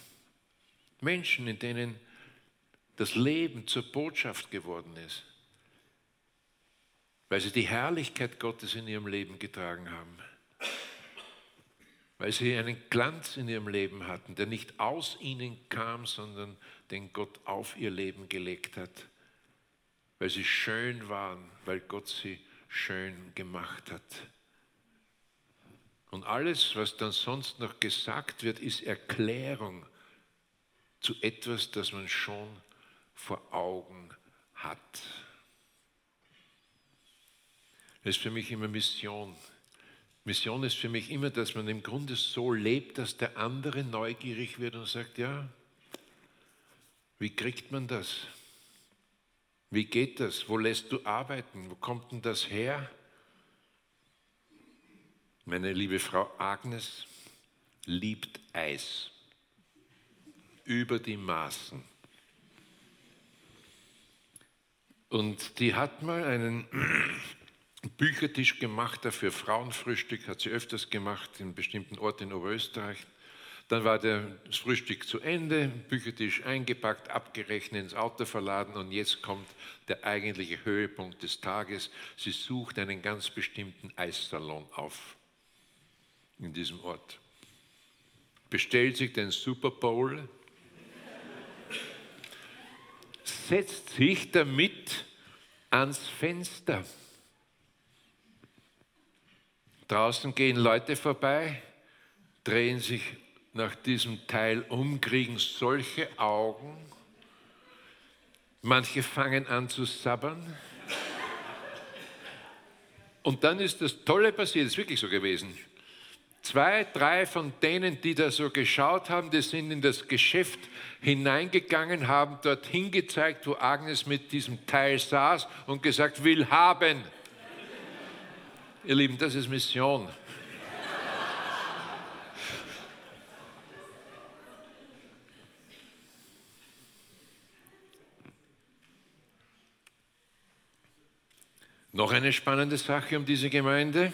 Menschen, in denen das Leben zur Botschaft geworden ist, weil sie die Herrlichkeit Gottes in ihrem Leben getragen haben, weil sie einen Glanz in ihrem Leben hatten, der nicht aus ihnen kam, sondern den Gott auf ihr Leben gelegt hat, weil sie schön waren, weil Gott sie schön gemacht hat. Und alles, was dann sonst noch gesagt wird, ist Erklärung zu etwas, das man schon vor Augen hat. Ist für mich immer Mission. Mission ist für mich immer, dass man im Grunde so lebt, dass der andere neugierig wird und sagt, ja, wie kriegt man das? Wie geht das? Wo lässt du arbeiten? Wo kommt denn das her? Meine liebe Frau Agnes liebt Eis über die Maßen. Und die hat mal einen Büchertisch gemacht, dafür Frauenfrühstück, hat sie öfters gemacht in bestimmten Orten in Oberösterreich. Dann war das Frühstück zu Ende, Büchertisch eingepackt, abgerechnet, ins Auto verladen und jetzt kommt der eigentliche Höhepunkt des Tages. Sie sucht einen ganz bestimmten Eissalon auf in diesem Ort. Bestellt sich den Super Bowl, setzt sich damit ans Fenster. Draußen gehen Leute vorbei, drehen sich nach diesem Teil um, kriegen solche Augen. Manche fangen an zu sabbern. Und dann ist das Tolle passiert, ist wirklich so gewesen. Zwei, drei von denen, die da so geschaut haben, die sind in das Geschäft hineingegangen, haben dorthin gezeigt, wo Agnes mit diesem Teil saß und gesagt, will haben. Ihr Lieben, das ist Mission. Noch eine spannende Sache um diese Gemeinde.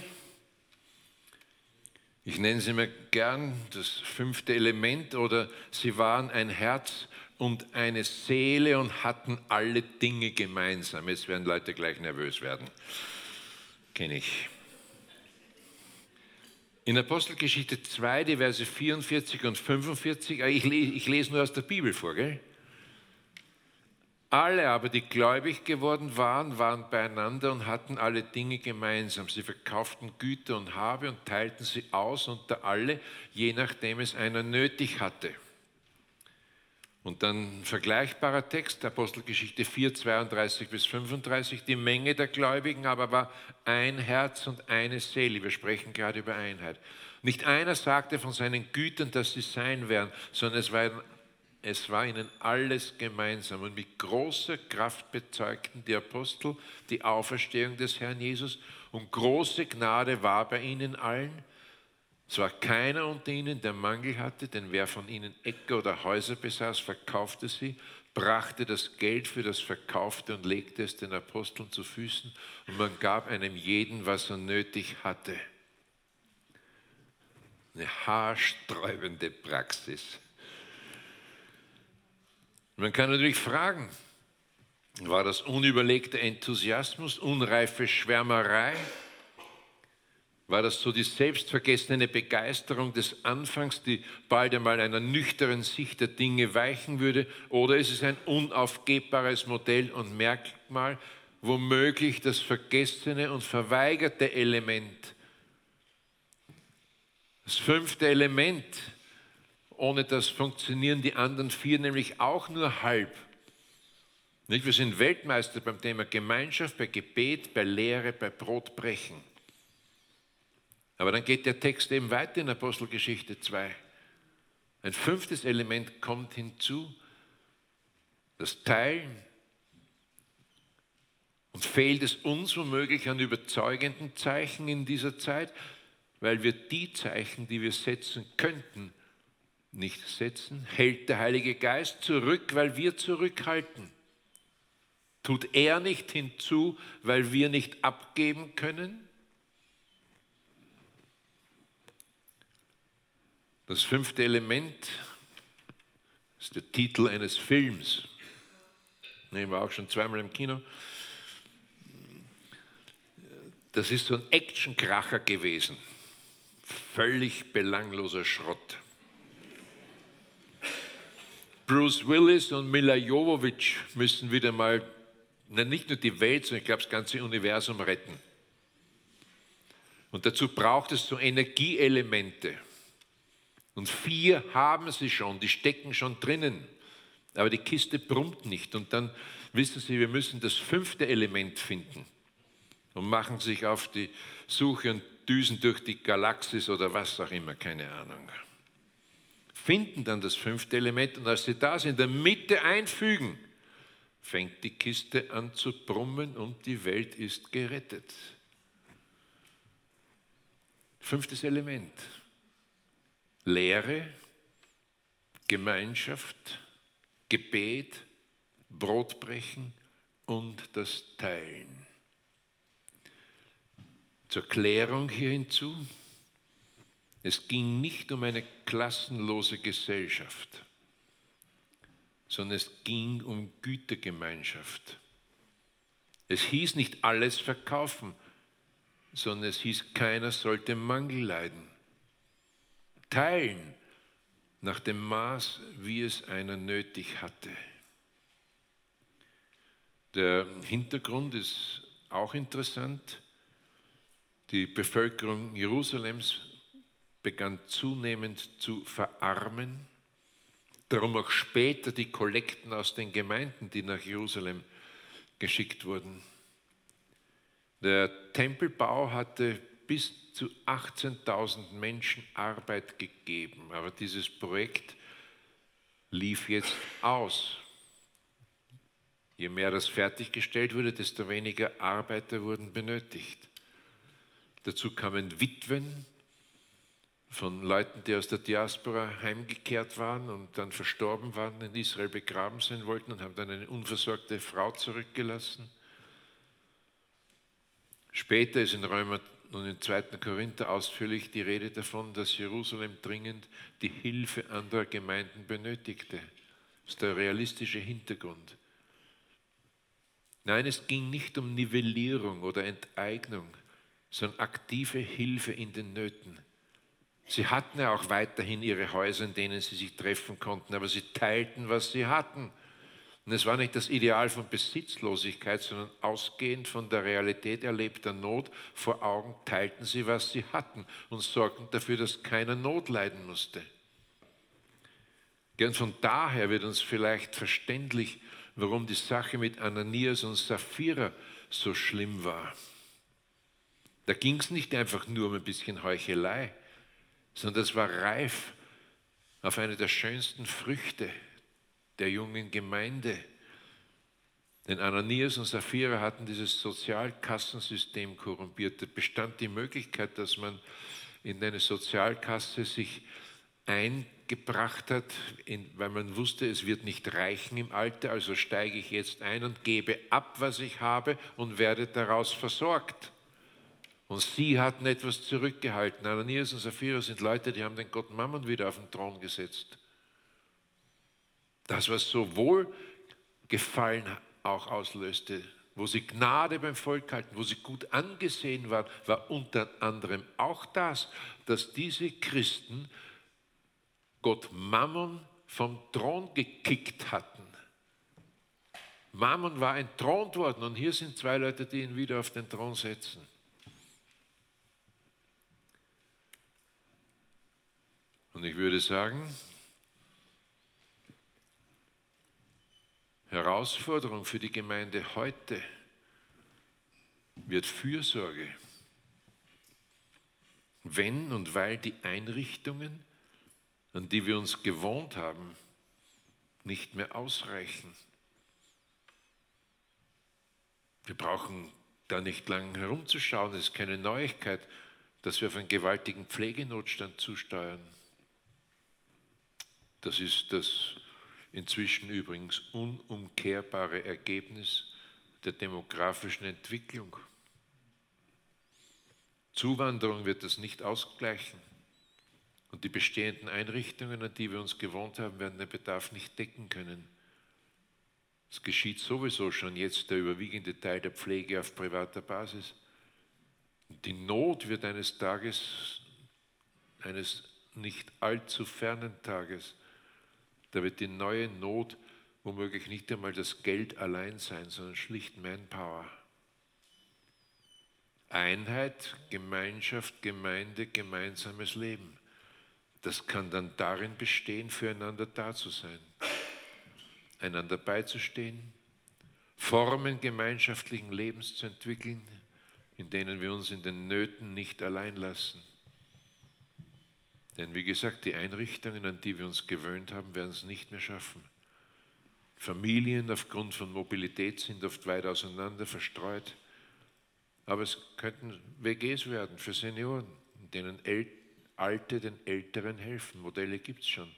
Ich nenne sie mir gern das fünfte Element oder sie waren ein Herz und eine Seele und hatten alle Dinge gemeinsam. Jetzt werden Leute gleich nervös werden. Kenne ich. In Apostelgeschichte 2, die Verse 44 und 45, ich lese, ich lese nur aus der Bibel vor, gell? Alle aber, die gläubig geworden waren, waren beieinander und hatten alle Dinge gemeinsam. Sie verkauften Güter und Habe und teilten sie aus unter alle, je nachdem es einer nötig hatte. Und dann vergleichbarer Text, Apostelgeschichte 4, 32 bis 35. Die Menge der Gläubigen aber war ein Herz und eine Seele. Wir sprechen gerade über Einheit. Nicht einer sagte von seinen Gütern, dass sie sein werden, sondern es war es war ihnen alles gemeinsam und mit großer Kraft bezeugten die Apostel die Auferstehung des Herrn Jesus und große Gnade war bei ihnen allen. Es war keiner unter ihnen, der Mangel hatte, denn wer von ihnen Äcker oder Häuser besaß, verkaufte sie, brachte das Geld für das Verkaufte und legte es den Aposteln zu Füßen und man gab einem jeden, was er nötig hatte. Eine haarsträubende Praxis. Man kann natürlich fragen, war das unüberlegter Enthusiasmus, unreife Schwärmerei? War das so die selbstvergessene Begeisterung des Anfangs, die bald einmal einer nüchternen Sicht der Dinge weichen würde? Oder ist es ein unaufgebbares Modell und Merkmal, womöglich das vergessene und verweigerte Element. Das fünfte Element, ohne das funktionieren die anderen vier nämlich auch nur halb. Nicht? Wir sind Weltmeister beim Thema Gemeinschaft, bei Gebet, bei Lehre, bei Brotbrechen. Aber dann geht der Text eben weiter in Apostelgeschichte 2. Ein fünftes Element kommt hinzu, das Teilen. Und fehlt es uns womöglich an überzeugenden Zeichen in dieser Zeit, weil wir die Zeichen, die wir setzen könnten, nicht setzen, hält der Heilige Geist zurück, weil wir zurückhalten. Tut er nicht hinzu, weil wir nicht abgeben können? Das fünfte Element ist der Titel eines Films. Nehmen wir auch schon zweimal im Kino. Das ist so ein Actionkracher gewesen. Völlig belangloser Schrott. Bruce Willis und Mila Jovovich müssen wieder mal nicht nur die Welt, sondern ich glaube das ganze Universum retten. Und dazu braucht es so Energieelemente. Und vier haben sie schon, die stecken schon drinnen. Aber die Kiste brummt nicht. Und dann wissen sie, wir müssen das fünfte Element finden. Und machen sich auf die Suche und düsen durch die Galaxis oder was auch immer, keine Ahnung finden dann das fünfte Element und als sie das in der Mitte einfügen, fängt die Kiste an zu brummen und die Welt ist gerettet. Fünftes Element. Lehre, Gemeinschaft, Gebet, Brotbrechen und das Teilen. Zur Klärung hier hinzu, es ging nicht um eine klassenlose Gesellschaft, sondern es ging um Gütergemeinschaft. Es hieß nicht alles verkaufen, sondern es hieß, keiner sollte Mangel leiden. Teilen nach dem Maß, wie es einer nötig hatte. Der Hintergrund ist auch interessant. Die Bevölkerung Jerusalems begann zunehmend zu verarmen. Darum auch später die Kollekten aus den Gemeinden, die nach Jerusalem geschickt wurden. Der Tempelbau hatte bis zu 18.000 Menschen Arbeit gegeben, aber dieses Projekt lief jetzt aus. Je mehr das fertiggestellt wurde, desto weniger Arbeiter wurden benötigt. Dazu kamen Witwen, von Leuten, die aus der Diaspora heimgekehrt waren und dann verstorben waren, in Israel begraben sein wollten und haben dann eine unversorgte Frau zurückgelassen. Später ist in Römer und in 2. Korinther ausführlich die Rede davon, dass Jerusalem dringend die Hilfe anderer Gemeinden benötigte. Das ist der realistische Hintergrund. Nein, es ging nicht um Nivellierung oder Enteignung, sondern aktive Hilfe in den Nöten. Sie hatten ja auch weiterhin ihre Häuser, in denen sie sich treffen konnten, aber sie teilten, was sie hatten. Und es war nicht das Ideal von Besitzlosigkeit, sondern ausgehend von der Realität erlebter Not vor Augen teilten sie, was sie hatten und sorgten dafür, dass keiner Not leiden musste. Und von daher wird uns vielleicht verständlich, warum die Sache mit Ananias und Sapphira so schlimm war. Da ging es nicht einfach nur um ein bisschen Heuchelei, sondern das war reif auf eine der schönsten Früchte der jungen Gemeinde. Denn Ananias und Sapphira hatten dieses Sozialkassensystem korrumpiert. Da bestand die Möglichkeit, dass man in eine Sozialkasse sich eingebracht hat, weil man wusste, es wird nicht reichen im Alter, also steige ich jetzt ein und gebe ab, was ich habe und werde daraus versorgt. Und sie hatten etwas zurückgehalten. Ananias und Sapphira sind Leute, die haben den Gott Mammon wieder auf den Thron gesetzt. Das, was so Wohlgefallen auch auslöste, wo sie Gnade beim Volk halten, wo sie gut angesehen waren, war unter anderem auch das, dass diese Christen Gott Mammon vom Thron gekickt hatten. Mammon war entthront worden und hier sind zwei Leute, die ihn wieder auf den Thron setzen. Und ich würde sagen, Herausforderung für die Gemeinde heute wird Fürsorge. Wenn und weil die Einrichtungen, an die wir uns gewohnt haben, nicht mehr ausreichen. Wir brauchen da nicht lang herumzuschauen. Es ist keine Neuigkeit, dass wir auf einen gewaltigen Pflegenotstand zusteuern. Das ist das inzwischen übrigens unumkehrbare Ergebnis der demografischen Entwicklung. Zuwanderung wird das nicht ausgleichen. Und die bestehenden Einrichtungen, an die wir uns gewohnt haben, werden den Bedarf nicht decken können. Es geschieht sowieso schon jetzt der überwiegende Teil der Pflege auf privater Basis. Die Not wird eines Tages, eines nicht allzu fernen Tages, da wird die neue Not womöglich nicht einmal das Geld allein sein, sondern schlicht Manpower. Einheit, Gemeinschaft, Gemeinde, gemeinsames Leben. Das kann dann darin bestehen, füreinander da zu sein, einander beizustehen, Formen gemeinschaftlichen Lebens zu entwickeln, in denen wir uns in den Nöten nicht allein lassen. Denn wie gesagt, die Einrichtungen, an die wir uns gewöhnt haben, werden es nicht mehr schaffen. Familien aufgrund von Mobilität sind oft weit auseinander verstreut. Aber es könnten WGs werden für Senioren, in denen El Alte den Älteren helfen. Modelle gibt es schon,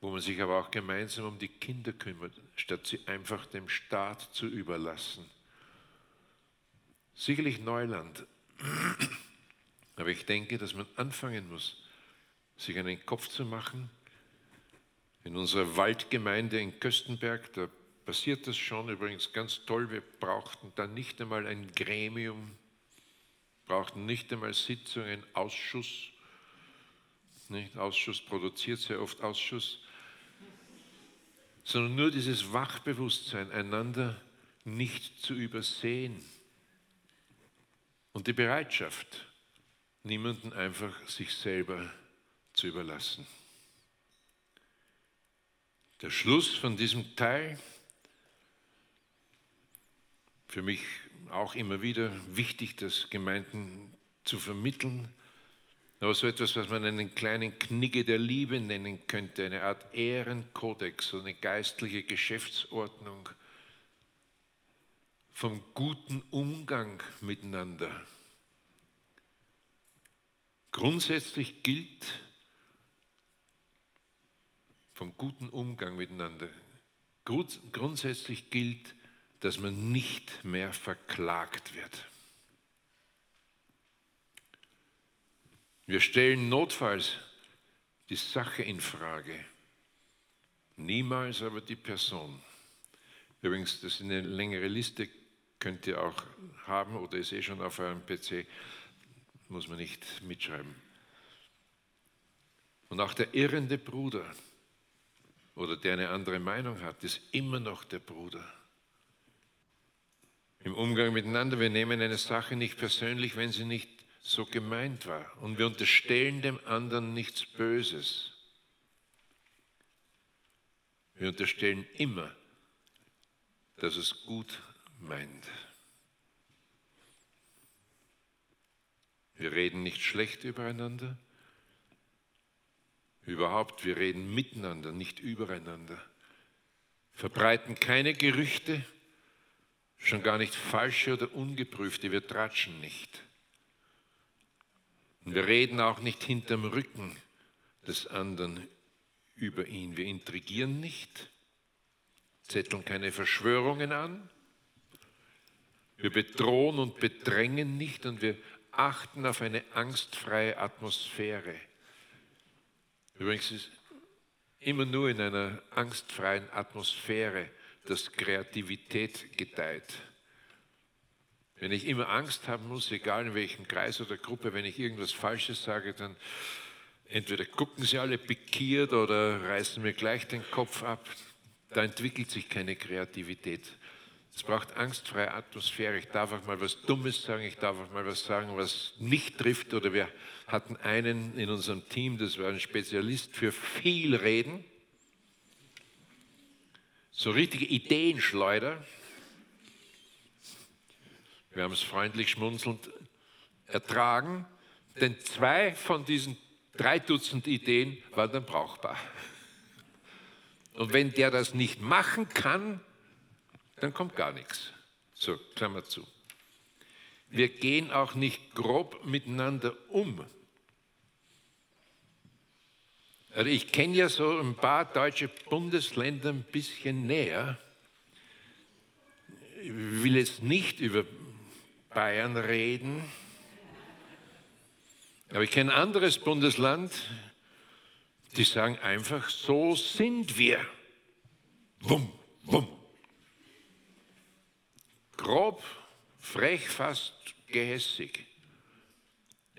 wo man sich aber auch gemeinsam um die Kinder kümmert, statt sie einfach dem Staat zu überlassen. Sicherlich Neuland. Aber ich denke, dass man anfangen muss, sich einen Kopf zu machen. In unserer Waldgemeinde in Köstenberg, da passiert das schon übrigens ganz toll. Wir brauchten da nicht einmal ein Gremium, brauchten nicht einmal Sitzungen, Ausschuss. Nicht? Ausschuss produziert sehr oft Ausschuss, sondern nur dieses Wachbewusstsein, einander nicht zu übersehen und die Bereitschaft, niemanden einfach sich selber zu überlassen. Der Schluss von diesem Teil, für mich auch immer wieder wichtig, das Gemeinden zu vermitteln, aber so etwas, was man einen kleinen Knigge der Liebe nennen könnte, eine Art Ehrenkodex, so eine geistliche Geschäftsordnung vom guten Umgang miteinander. Grundsätzlich gilt, vom guten Umgang miteinander. Grundsätzlich gilt, dass man nicht mehr verklagt wird. Wir stellen notfalls die Sache in Frage, niemals aber die Person. Übrigens, das ist eine längere Liste, könnt ihr auch haben oder ist eh schon auf eurem PC, muss man nicht mitschreiben. Und auch der irrende Bruder, oder der eine andere Meinung hat, ist immer noch der Bruder. Im Umgang miteinander, wir nehmen eine Sache nicht persönlich, wenn sie nicht so gemeint war. Und wir unterstellen dem anderen nichts Böses. Wir unterstellen immer, dass es gut meint. Wir reden nicht schlecht übereinander, Überhaupt, wir reden miteinander, nicht übereinander. Verbreiten keine Gerüchte, schon gar nicht falsche oder ungeprüfte, wir tratschen nicht. Und wir reden auch nicht hinterm Rücken des anderen über ihn. Wir intrigieren nicht, zetteln keine Verschwörungen an, wir bedrohen und bedrängen nicht und wir achten auf eine angstfreie Atmosphäre. Übrigens ist immer nur in einer angstfreien Atmosphäre, dass Kreativität gedeiht. Wenn ich immer Angst haben muss, egal in welchem Kreis oder Gruppe, wenn ich irgendwas Falsches sage, dann entweder gucken sie alle pikiert oder reißen mir gleich den Kopf ab. Da entwickelt sich keine Kreativität. Es braucht angstfreie Atmosphäre. Ich darf auch mal was Dummes sagen, ich darf auch mal was sagen, was nicht trifft. Oder wir hatten einen in unserem Team, das war ein Spezialist für viel Reden. So richtige Ideenschleuder. Wir haben es freundlich schmunzelnd ertragen, denn zwei von diesen drei Dutzend Ideen waren dann brauchbar. Und wenn der das nicht machen kann, dann kommt gar nichts. So, Klammer zu. Wir gehen auch nicht grob miteinander um. Also ich kenne ja so ein paar deutsche Bundesländer ein bisschen näher. Ich will jetzt nicht über Bayern reden, aber ich kenne ein anderes Bundesland, die sagen einfach, so sind wir. Wumm, wumm grob, frech, fast gehässig.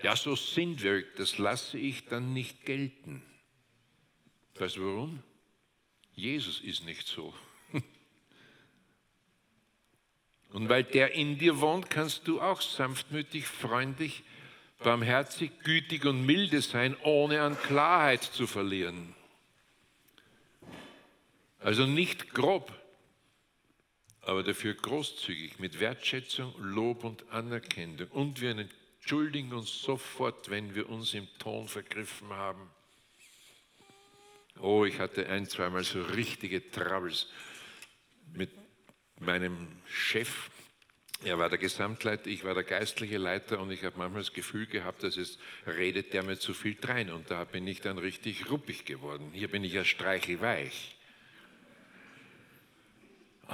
Ja, so sind wir, das lasse ich dann nicht gelten. Weißt du warum? Jesus ist nicht so. Und weil der in dir wohnt, kannst du auch sanftmütig, freundlich, barmherzig, gütig und milde sein, ohne an Klarheit zu verlieren. Also nicht grob, aber dafür großzügig mit Wertschätzung, Lob und Anerkennung. Und wir entschuldigen uns sofort, wenn wir uns im Ton vergriffen haben. Oh, ich hatte ein, zweimal so richtige Troubles mit meinem Chef. Er war der Gesamtleiter, ich war der geistliche Leiter und ich habe manchmal das Gefühl gehabt, dass es redet der mir zu viel drein und da bin ich dann richtig ruppig geworden. Hier bin ich ja streichelweich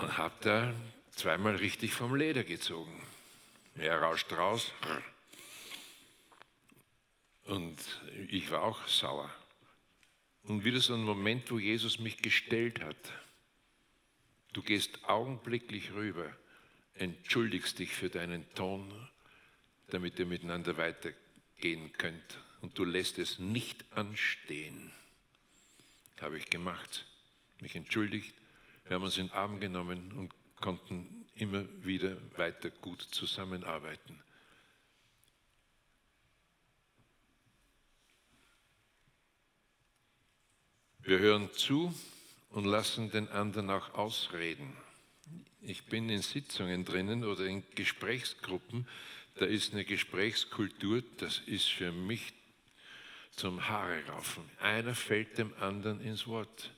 und habe da zweimal richtig vom Leder gezogen. Er rauscht raus. Und ich war auch sauer. Und wieder so ein Moment, wo Jesus mich gestellt hat. Du gehst augenblicklich rüber, entschuldigst dich für deinen Ton, damit ihr miteinander weitergehen könnt. Und du lässt es nicht anstehen. Habe ich gemacht. Mich entschuldigt, wir haben uns in den Arm genommen und konnten immer wieder weiter gut zusammenarbeiten. Wir hören zu und lassen den anderen auch ausreden. Ich bin in Sitzungen drinnen oder in Gesprächsgruppen, da ist eine Gesprächskultur, das ist für mich zum Haare raufen. Einer fällt dem anderen ins Wort.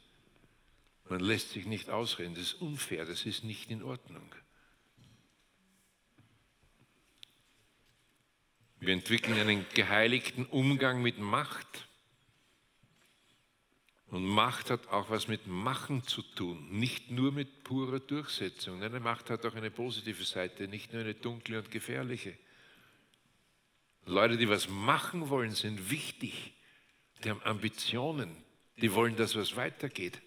Man lässt sich nicht ausreden, das ist unfair, das ist nicht in Ordnung. Wir entwickeln einen geheiligten Umgang mit Macht. Und Macht hat auch was mit Machen zu tun, nicht nur mit purer Durchsetzung. Nein, Macht hat auch eine positive Seite, nicht nur eine dunkle und gefährliche. Leute, die was machen wollen, sind wichtig. Die haben Ambitionen, die wollen, dass was weitergeht.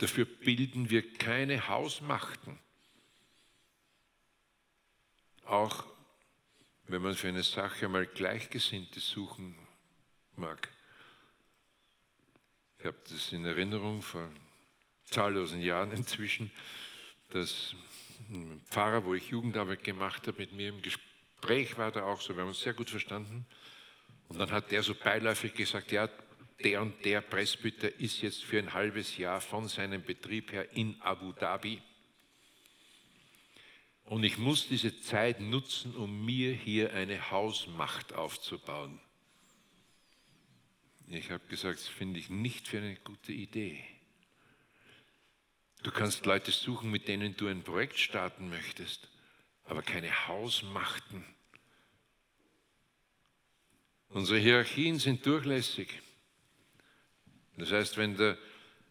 Dafür bilden wir keine Hausmachten. Auch wenn man für eine Sache mal Gleichgesinnte suchen mag. Ich habe das in Erinnerung vor zahllosen Jahren inzwischen, dass ein Pfarrer, wo ich Jugendarbeit gemacht habe, mit mir im Gespräch war da auch so, wir haben uns sehr gut verstanden. Und dann hat der so beiläufig gesagt, ja, der und der Presbyter ist jetzt für ein halbes Jahr von seinem Betrieb her in Abu Dhabi. Und ich muss diese Zeit nutzen, um mir hier eine Hausmacht aufzubauen. Ich habe gesagt, das finde ich nicht für eine gute Idee. Du kannst Leute suchen, mit denen du ein Projekt starten möchtest, aber keine Hausmachten. Unsere Hierarchien sind durchlässig. Das heißt, wenn der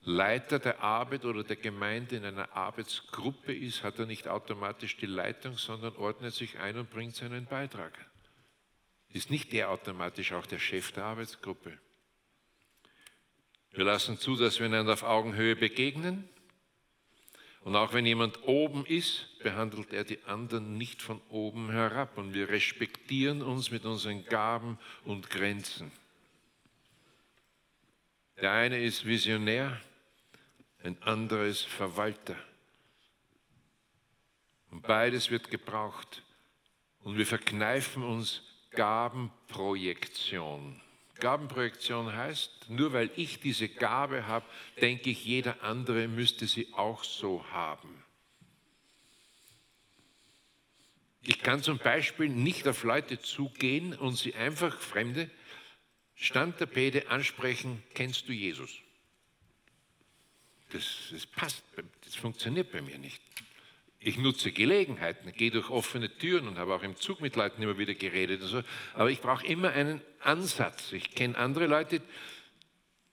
Leiter der Arbeit oder der Gemeinde in einer Arbeitsgruppe ist, hat er nicht automatisch die Leitung, sondern ordnet sich ein und bringt seinen Beitrag. Ist nicht der automatisch auch der Chef der Arbeitsgruppe. Wir lassen zu, dass wir einander auf Augenhöhe begegnen. Und auch wenn jemand oben ist, behandelt er die anderen nicht von oben herab. Und wir respektieren uns mit unseren Gaben und Grenzen. Der eine ist Visionär, ein anderes Verwalter. Und beides wird gebraucht. Und wir verkneifen uns Gabenprojektion. Gabenprojektion heißt, nur weil ich diese Gabe habe, denke ich, jeder andere müsste sie auch so haben. Ich kann zum Beispiel nicht auf Leute zugehen und sie einfach Fremde Stand der Pede ansprechen, kennst du Jesus? Das, das passt, das funktioniert bei mir nicht. Ich nutze Gelegenheiten, gehe durch offene Türen und habe auch im Zug mit Leuten immer wieder geredet. So. Aber ich brauche immer einen Ansatz. Ich kenne andere Leute,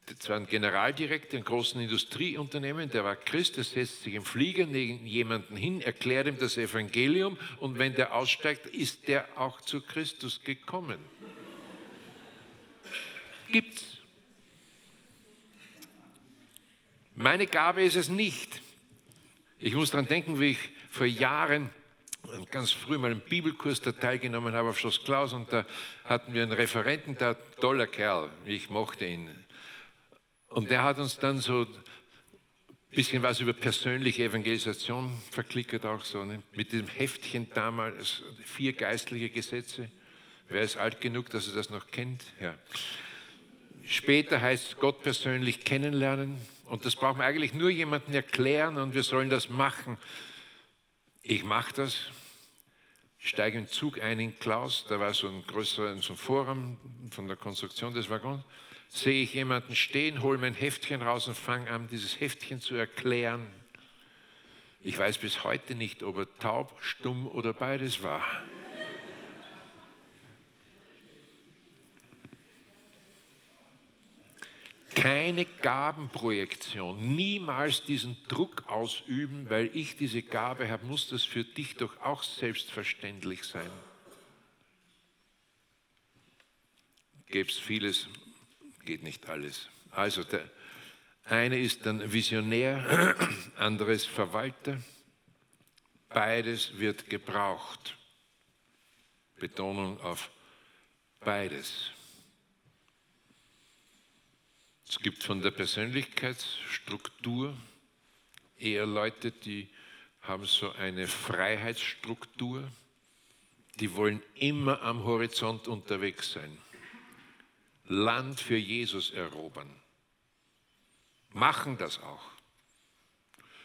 das war ein Generaldirektor in großen Industrieunternehmen, der war Christ, der setzt sich im Flieger neben jemanden hin, erklärt ihm das Evangelium und wenn der aussteigt, ist der auch zu Christus gekommen. Gibt's. Meine Gabe ist es nicht. Ich muss daran denken, wie ich vor Jahren ganz früh mal einen Bibelkurs da teilgenommen habe auf Schloss Klaus und da hatten wir einen Referenten, der toller Kerl, ich mochte ihn. Und der hat uns dann so ein bisschen was über persönliche Evangelisation verklickert, auch so, ne? mit dem Heftchen damals, vier geistliche Gesetze. Wer ist alt genug, dass er das noch kennt? Ja. Später heißt Gott persönlich kennenlernen. Und das braucht man eigentlich nur jemanden erklären und wir sollen das machen. Ich mache das, steige im Zug ein in Klaus, da war so ein größeres so ein Forum von der Konstruktion des Waggons, sehe ich jemanden stehen, hole mein Heftchen raus und fange an, dieses Heftchen zu erklären. Ich weiß bis heute nicht, ob er taub, stumm oder beides war. Keine Gabenprojektion, niemals diesen Druck ausüben, weil ich diese Gabe habe, muss das für dich doch auch selbstverständlich sein. Gäbe es vieles, geht nicht alles. Also der eine ist dann Visionär, anderes Verwalter. Beides wird gebraucht. Betonung auf beides. Es gibt von der Persönlichkeitsstruktur eher Leute, die haben so eine Freiheitsstruktur, die wollen immer am Horizont unterwegs sein. Land für Jesus erobern. Machen das auch.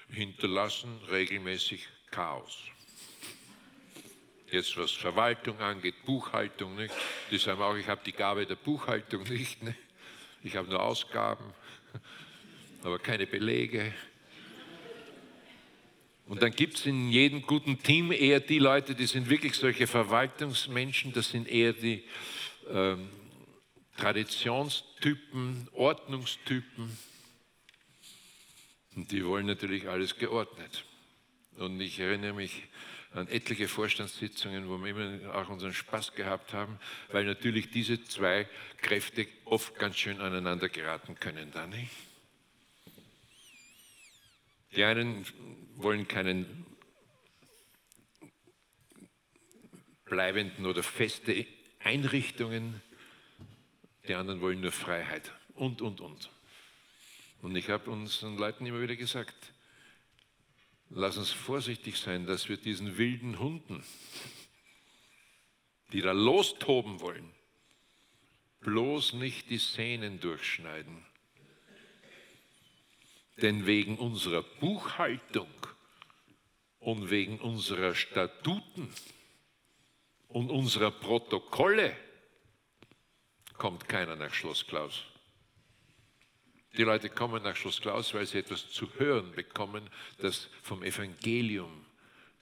Hinterlassen regelmäßig Chaos. Jetzt was Verwaltung angeht, Buchhaltung, nicht? die sagen auch, ich habe die Gabe der Buchhaltung nicht. nicht? Ich habe nur Ausgaben, aber keine Belege. Und dann gibt es in jedem guten Team eher die Leute, die sind wirklich solche Verwaltungsmenschen, das sind eher die ähm, Traditionstypen, Ordnungstypen. Und die wollen natürlich alles geordnet. Und ich erinnere mich an etliche Vorstandssitzungen, wo wir immer auch unseren Spaß gehabt haben, weil natürlich diese zwei Kräfte oft ganz schön aneinander geraten können da nicht. Die einen wollen keinen bleibenden oder feste Einrichtungen, die anderen wollen nur Freiheit und, und, und. Und ich habe unseren Leuten immer wieder gesagt, Lass uns vorsichtig sein, dass wir diesen wilden Hunden, die da lostoben wollen, bloß nicht die Sehnen durchschneiden. Denn wegen unserer Buchhaltung und wegen unserer Statuten und unserer Protokolle kommt keiner nach Schloss Klaus. Die Leute kommen nach Schloss Klaus, weil sie etwas zu hören bekommen, das vom Evangelium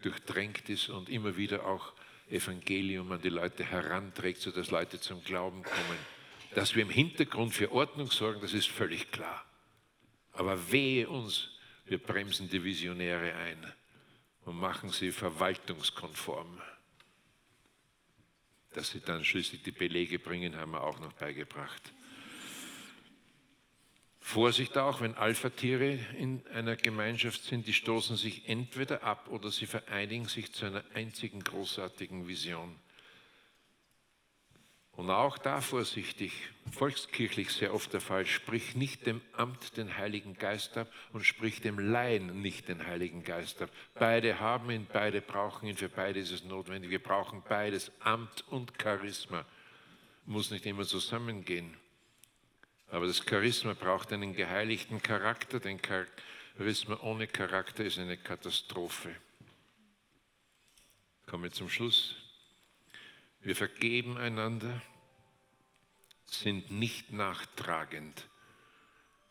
durchdrängt ist und immer wieder auch Evangelium an die Leute heranträgt, sodass Leute zum Glauben kommen. Dass wir im Hintergrund für Ordnung sorgen, das ist völlig klar. Aber wehe uns, wir bremsen die Visionäre ein und machen sie verwaltungskonform. Dass sie dann schließlich die Belege bringen, haben wir auch noch beigebracht. Vorsicht auch, wenn Alpha-Tiere in einer Gemeinschaft sind, die stoßen sich entweder ab oder sie vereinigen sich zu einer einzigen großartigen Vision. Und auch da vorsichtig, volkskirchlich sehr oft der Fall, sprich nicht dem Amt den Heiligen Geist ab und sprich dem Laien nicht den Heiligen Geist ab. Beide haben ihn, beide brauchen ihn, für beide ist es notwendig. Wir brauchen beides, Amt und Charisma. Muss nicht immer zusammengehen. Aber das Charisma braucht einen geheiligten Charakter, denn Charisma ohne Charakter ist eine Katastrophe. Kommen wir zum Schluss. Wir vergeben einander, sind nicht nachtragend,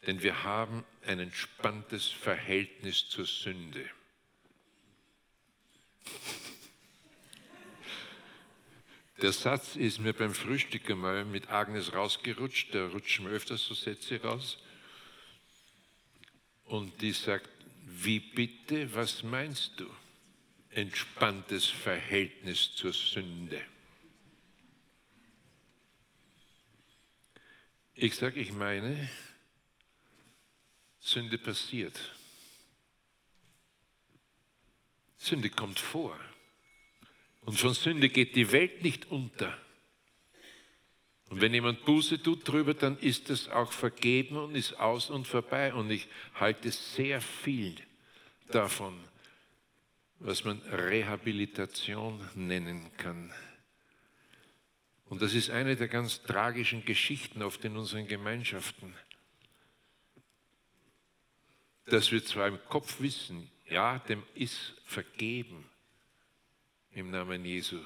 denn wir haben ein entspanntes Verhältnis zur Sünde. Der Satz ist mir beim Frühstück einmal mit Agnes rausgerutscht, da rutschen mir öfters so Sätze raus. Und die sagt, wie bitte, was meinst du? Entspanntes Verhältnis zur Sünde. Ich sage, ich meine, Sünde passiert. Sünde kommt vor. Und von Sünde geht die Welt nicht unter. Und wenn jemand Buße tut drüber, dann ist es auch vergeben und ist aus und vorbei. Und ich halte sehr viel davon, was man Rehabilitation nennen kann. Und das ist eine der ganz tragischen Geschichten oft in unseren Gemeinschaften, dass wir zwar im Kopf wissen, ja, dem ist vergeben im Namen Jesu,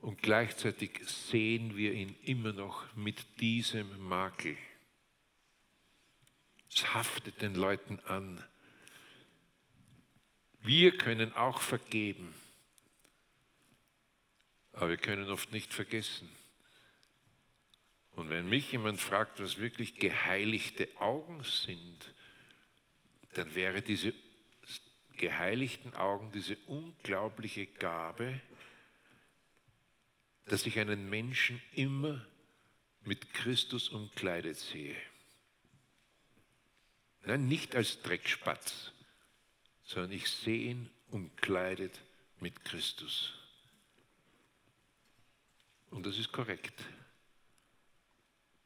und gleichzeitig sehen wir ihn immer noch mit diesem Makel. Es haftet den Leuten an. Wir können auch vergeben, aber wir können oft nicht vergessen. Und wenn mich jemand fragt, was wirklich geheiligte Augen sind, dann wäre diese geheiligten Augen diese unglaubliche Gabe, dass ich einen Menschen immer mit Christus umkleidet sehe. Nein, nicht als Dreckspatz, sondern ich sehe ihn umkleidet mit Christus. Und das ist korrekt.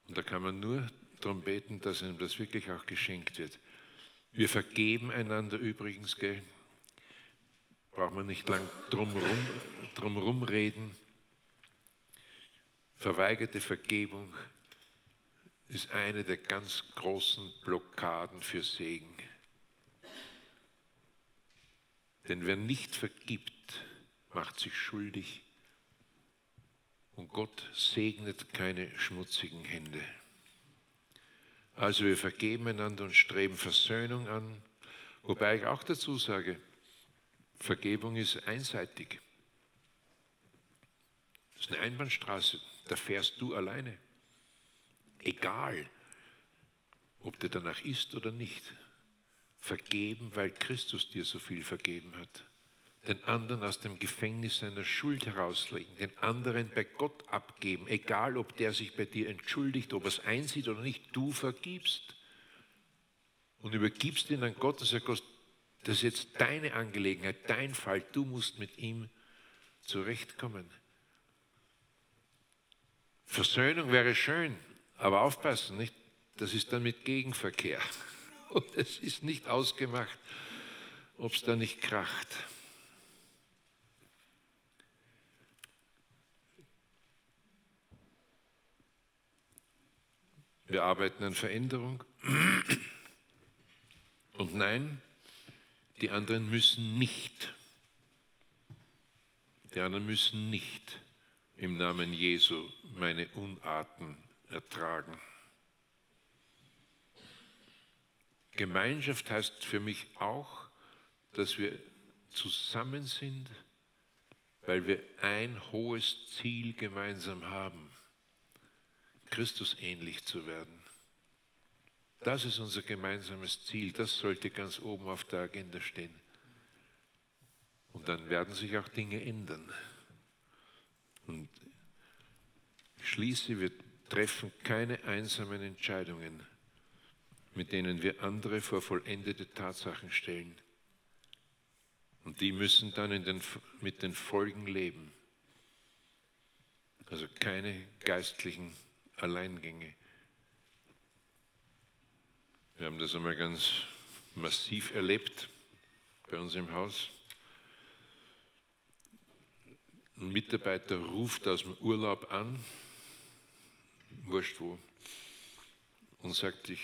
Und da kann man nur darum beten, dass einem das wirklich auch geschenkt wird. Wir vergeben einander übrigens, gell? Braucht man nicht lang drumherum drum reden. Verweigerte Vergebung ist eine der ganz großen Blockaden für Segen. Denn wer nicht vergibt, macht sich schuldig und Gott segnet keine schmutzigen Hände. Also wir vergeben einander und streben Versöhnung an, wobei ich auch dazu sage, Vergebung ist einseitig. Das ist eine Einbahnstraße, da fährst du alleine. Egal, ob dir danach ist oder nicht. Vergeben, weil Christus dir so viel vergeben hat den anderen aus dem Gefängnis seiner Schuld herauslegen, den anderen bei Gott abgeben, egal ob der sich bei dir entschuldigt, ob er es einsieht oder nicht, du vergibst und übergibst ihn an Gott und sagst, das ist jetzt deine Angelegenheit, dein Fall, du musst mit ihm zurechtkommen. Versöhnung wäre schön, aber aufpassen, nicht? Das ist dann mit Gegenverkehr. Und es ist nicht ausgemacht, ob es da nicht kracht. Wir arbeiten an Veränderung. Und nein, die anderen müssen nicht, die anderen müssen nicht im Namen Jesu meine Unarten ertragen. Gemeinschaft heißt für mich auch, dass wir zusammen sind, weil wir ein hohes Ziel gemeinsam haben. Christus ähnlich zu werden. Das ist unser gemeinsames Ziel. Das sollte ganz oben auf der Agenda stehen. Und dann werden sich auch Dinge ändern. Und ich schließe, wir treffen keine einsamen Entscheidungen, mit denen wir andere vor vollendete Tatsachen stellen. Und die müssen dann den, mit den Folgen leben. Also keine geistlichen Alleingänge. Wir haben das einmal ganz massiv erlebt bei uns im Haus. Ein Mitarbeiter ruft aus dem Urlaub an, wurscht wo, und sagt, ich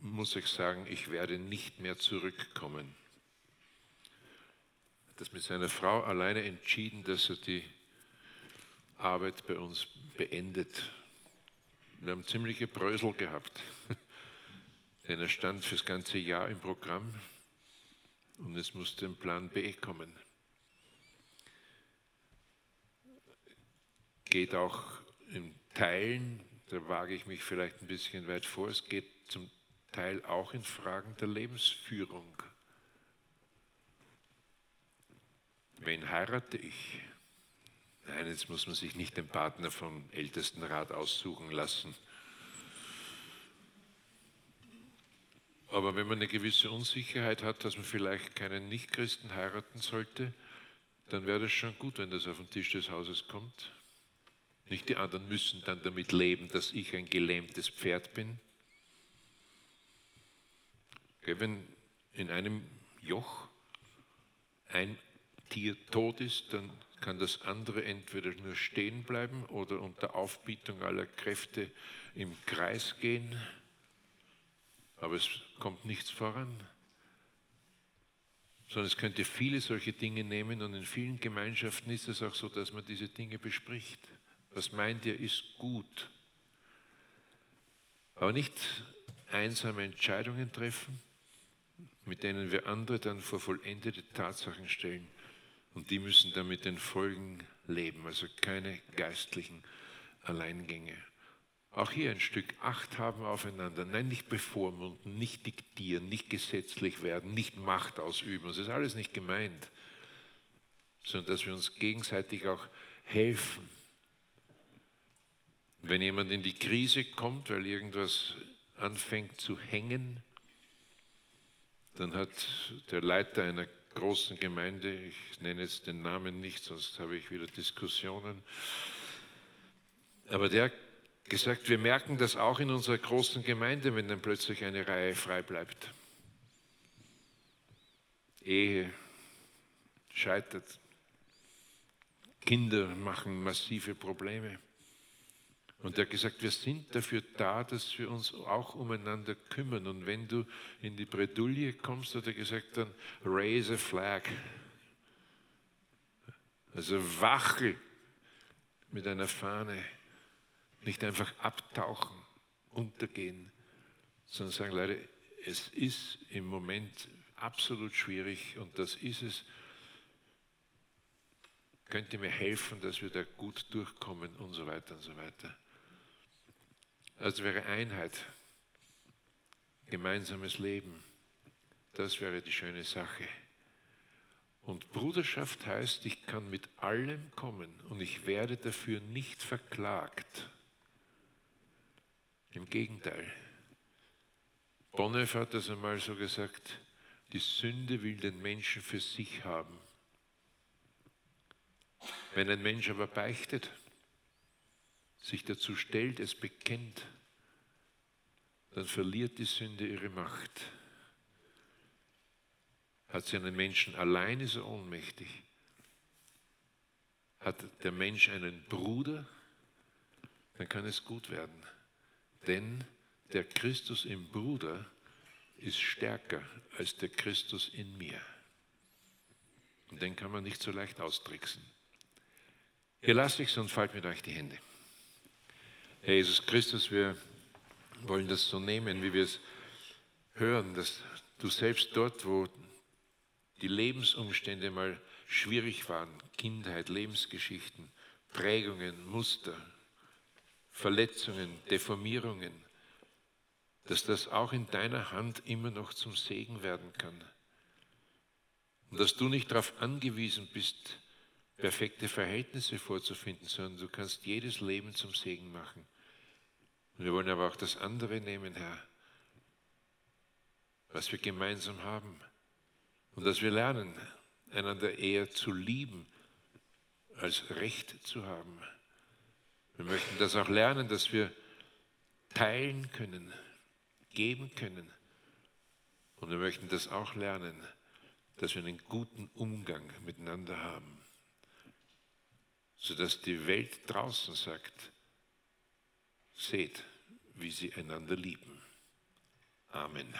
muss euch sagen, ich werde nicht mehr zurückkommen. Hat das mit seiner Frau alleine entschieden, dass er die Arbeit bei uns beendet. Wir haben ziemliche Brösel gehabt, denn er stand fürs ganze Jahr im Programm und es musste ein Plan B kommen. Geht auch in Teilen, da wage ich mich vielleicht ein bisschen weit vor, es geht zum Teil auch in Fragen der Lebensführung. Wen heirate ich? Nein, jetzt muss man sich nicht den Partner vom Ältestenrat aussuchen lassen. Aber wenn man eine gewisse Unsicherheit hat, dass man vielleicht keinen Nichtchristen heiraten sollte, dann wäre das schon gut, wenn das auf den Tisch des Hauses kommt. Nicht die anderen müssen dann damit leben, dass ich ein gelähmtes Pferd bin. Wenn in einem Joch ein Tier tot ist, dann kann das andere entweder nur stehen bleiben oder unter Aufbietung aller Kräfte im Kreis gehen, aber es kommt nichts voran. Sondern es könnte viele solche Dinge nehmen und in vielen Gemeinschaften ist es auch so, dass man diese Dinge bespricht. Was meint ihr, ist gut. Aber nicht einsame Entscheidungen treffen, mit denen wir andere dann vor vollendete Tatsachen stellen. Und die müssen dann mit den Folgen leben, also keine geistlichen Alleingänge. Auch hier ein Stück Acht haben aufeinander. Nein, nicht bevormunden, nicht diktieren, nicht gesetzlich werden, nicht Macht ausüben. Das ist alles nicht gemeint, sondern dass wir uns gegenseitig auch helfen. Wenn jemand in die Krise kommt, weil irgendwas anfängt zu hängen, dann hat der Leiter einer großen Gemeinde, ich nenne jetzt den Namen nicht, sonst habe ich wieder Diskussionen, aber der gesagt, wir merken das auch in unserer großen Gemeinde, wenn dann plötzlich eine Reihe frei bleibt. Ehe scheitert, Kinder machen massive Probleme. Und er hat gesagt, wir sind dafür da, dass wir uns auch umeinander kümmern. Und wenn du in die Bredouille kommst, hat er gesagt, dann raise a flag. Also wache mit einer Fahne. Nicht einfach abtauchen, untergehen, sondern sagen, Leute, es ist im Moment absolut schwierig und das ist es. Könnt ihr mir helfen, dass wir da gut durchkommen und so weiter und so weiter. Das wäre Einheit, gemeinsames Leben. Das wäre die schöne Sache. Und Bruderschaft heißt, ich kann mit allem kommen und ich werde dafür nicht verklagt. Im Gegenteil. Bonhoeffer hat das einmal so gesagt, die Sünde will den Menschen für sich haben. Wenn ein Mensch aber beichtet, sich dazu stellt, es bekennt, dann verliert die Sünde ihre Macht. Hat sie einen Menschen allein, ist er ohnmächtig. Hat der Mensch einen Bruder, dann kann es gut werden. Denn der Christus im Bruder ist stärker als der Christus in mir. Und den kann man nicht so leicht austricksen. Hier lasse ich es und fallt mit euch die Hände. Herr Jesus Christus, wir wollen das so nehmen, wie wir es hören, dass du selbst dort, wo die Lebensumstände mal schwierig waren, Kindheit, Lebensgeschichten, Prägungen, Muster, Verletzungen, Deformierungen, dass das auch in deiner Hand immer noch zum Segen werden kann. Und dass du nicht darauf angewiesen bist, perfekte Verhältnisse vorzufinden, sondern du kannst jedes Leben zum Segen machen. Wir wollen aber auch das andere nehmen, Herr, was wir gemeinsam haben. Und dass wir lernen, einander eher zu lieben, als Recht zu haben. Wir möchten das auch lernen, dass wir teilen können, geben können. Und wir möchten das auch lernen, dass wir einen guten Umgang miteinander haben, sodass die Welt draußen sagt, seht, wie sie einander lieben. Amen.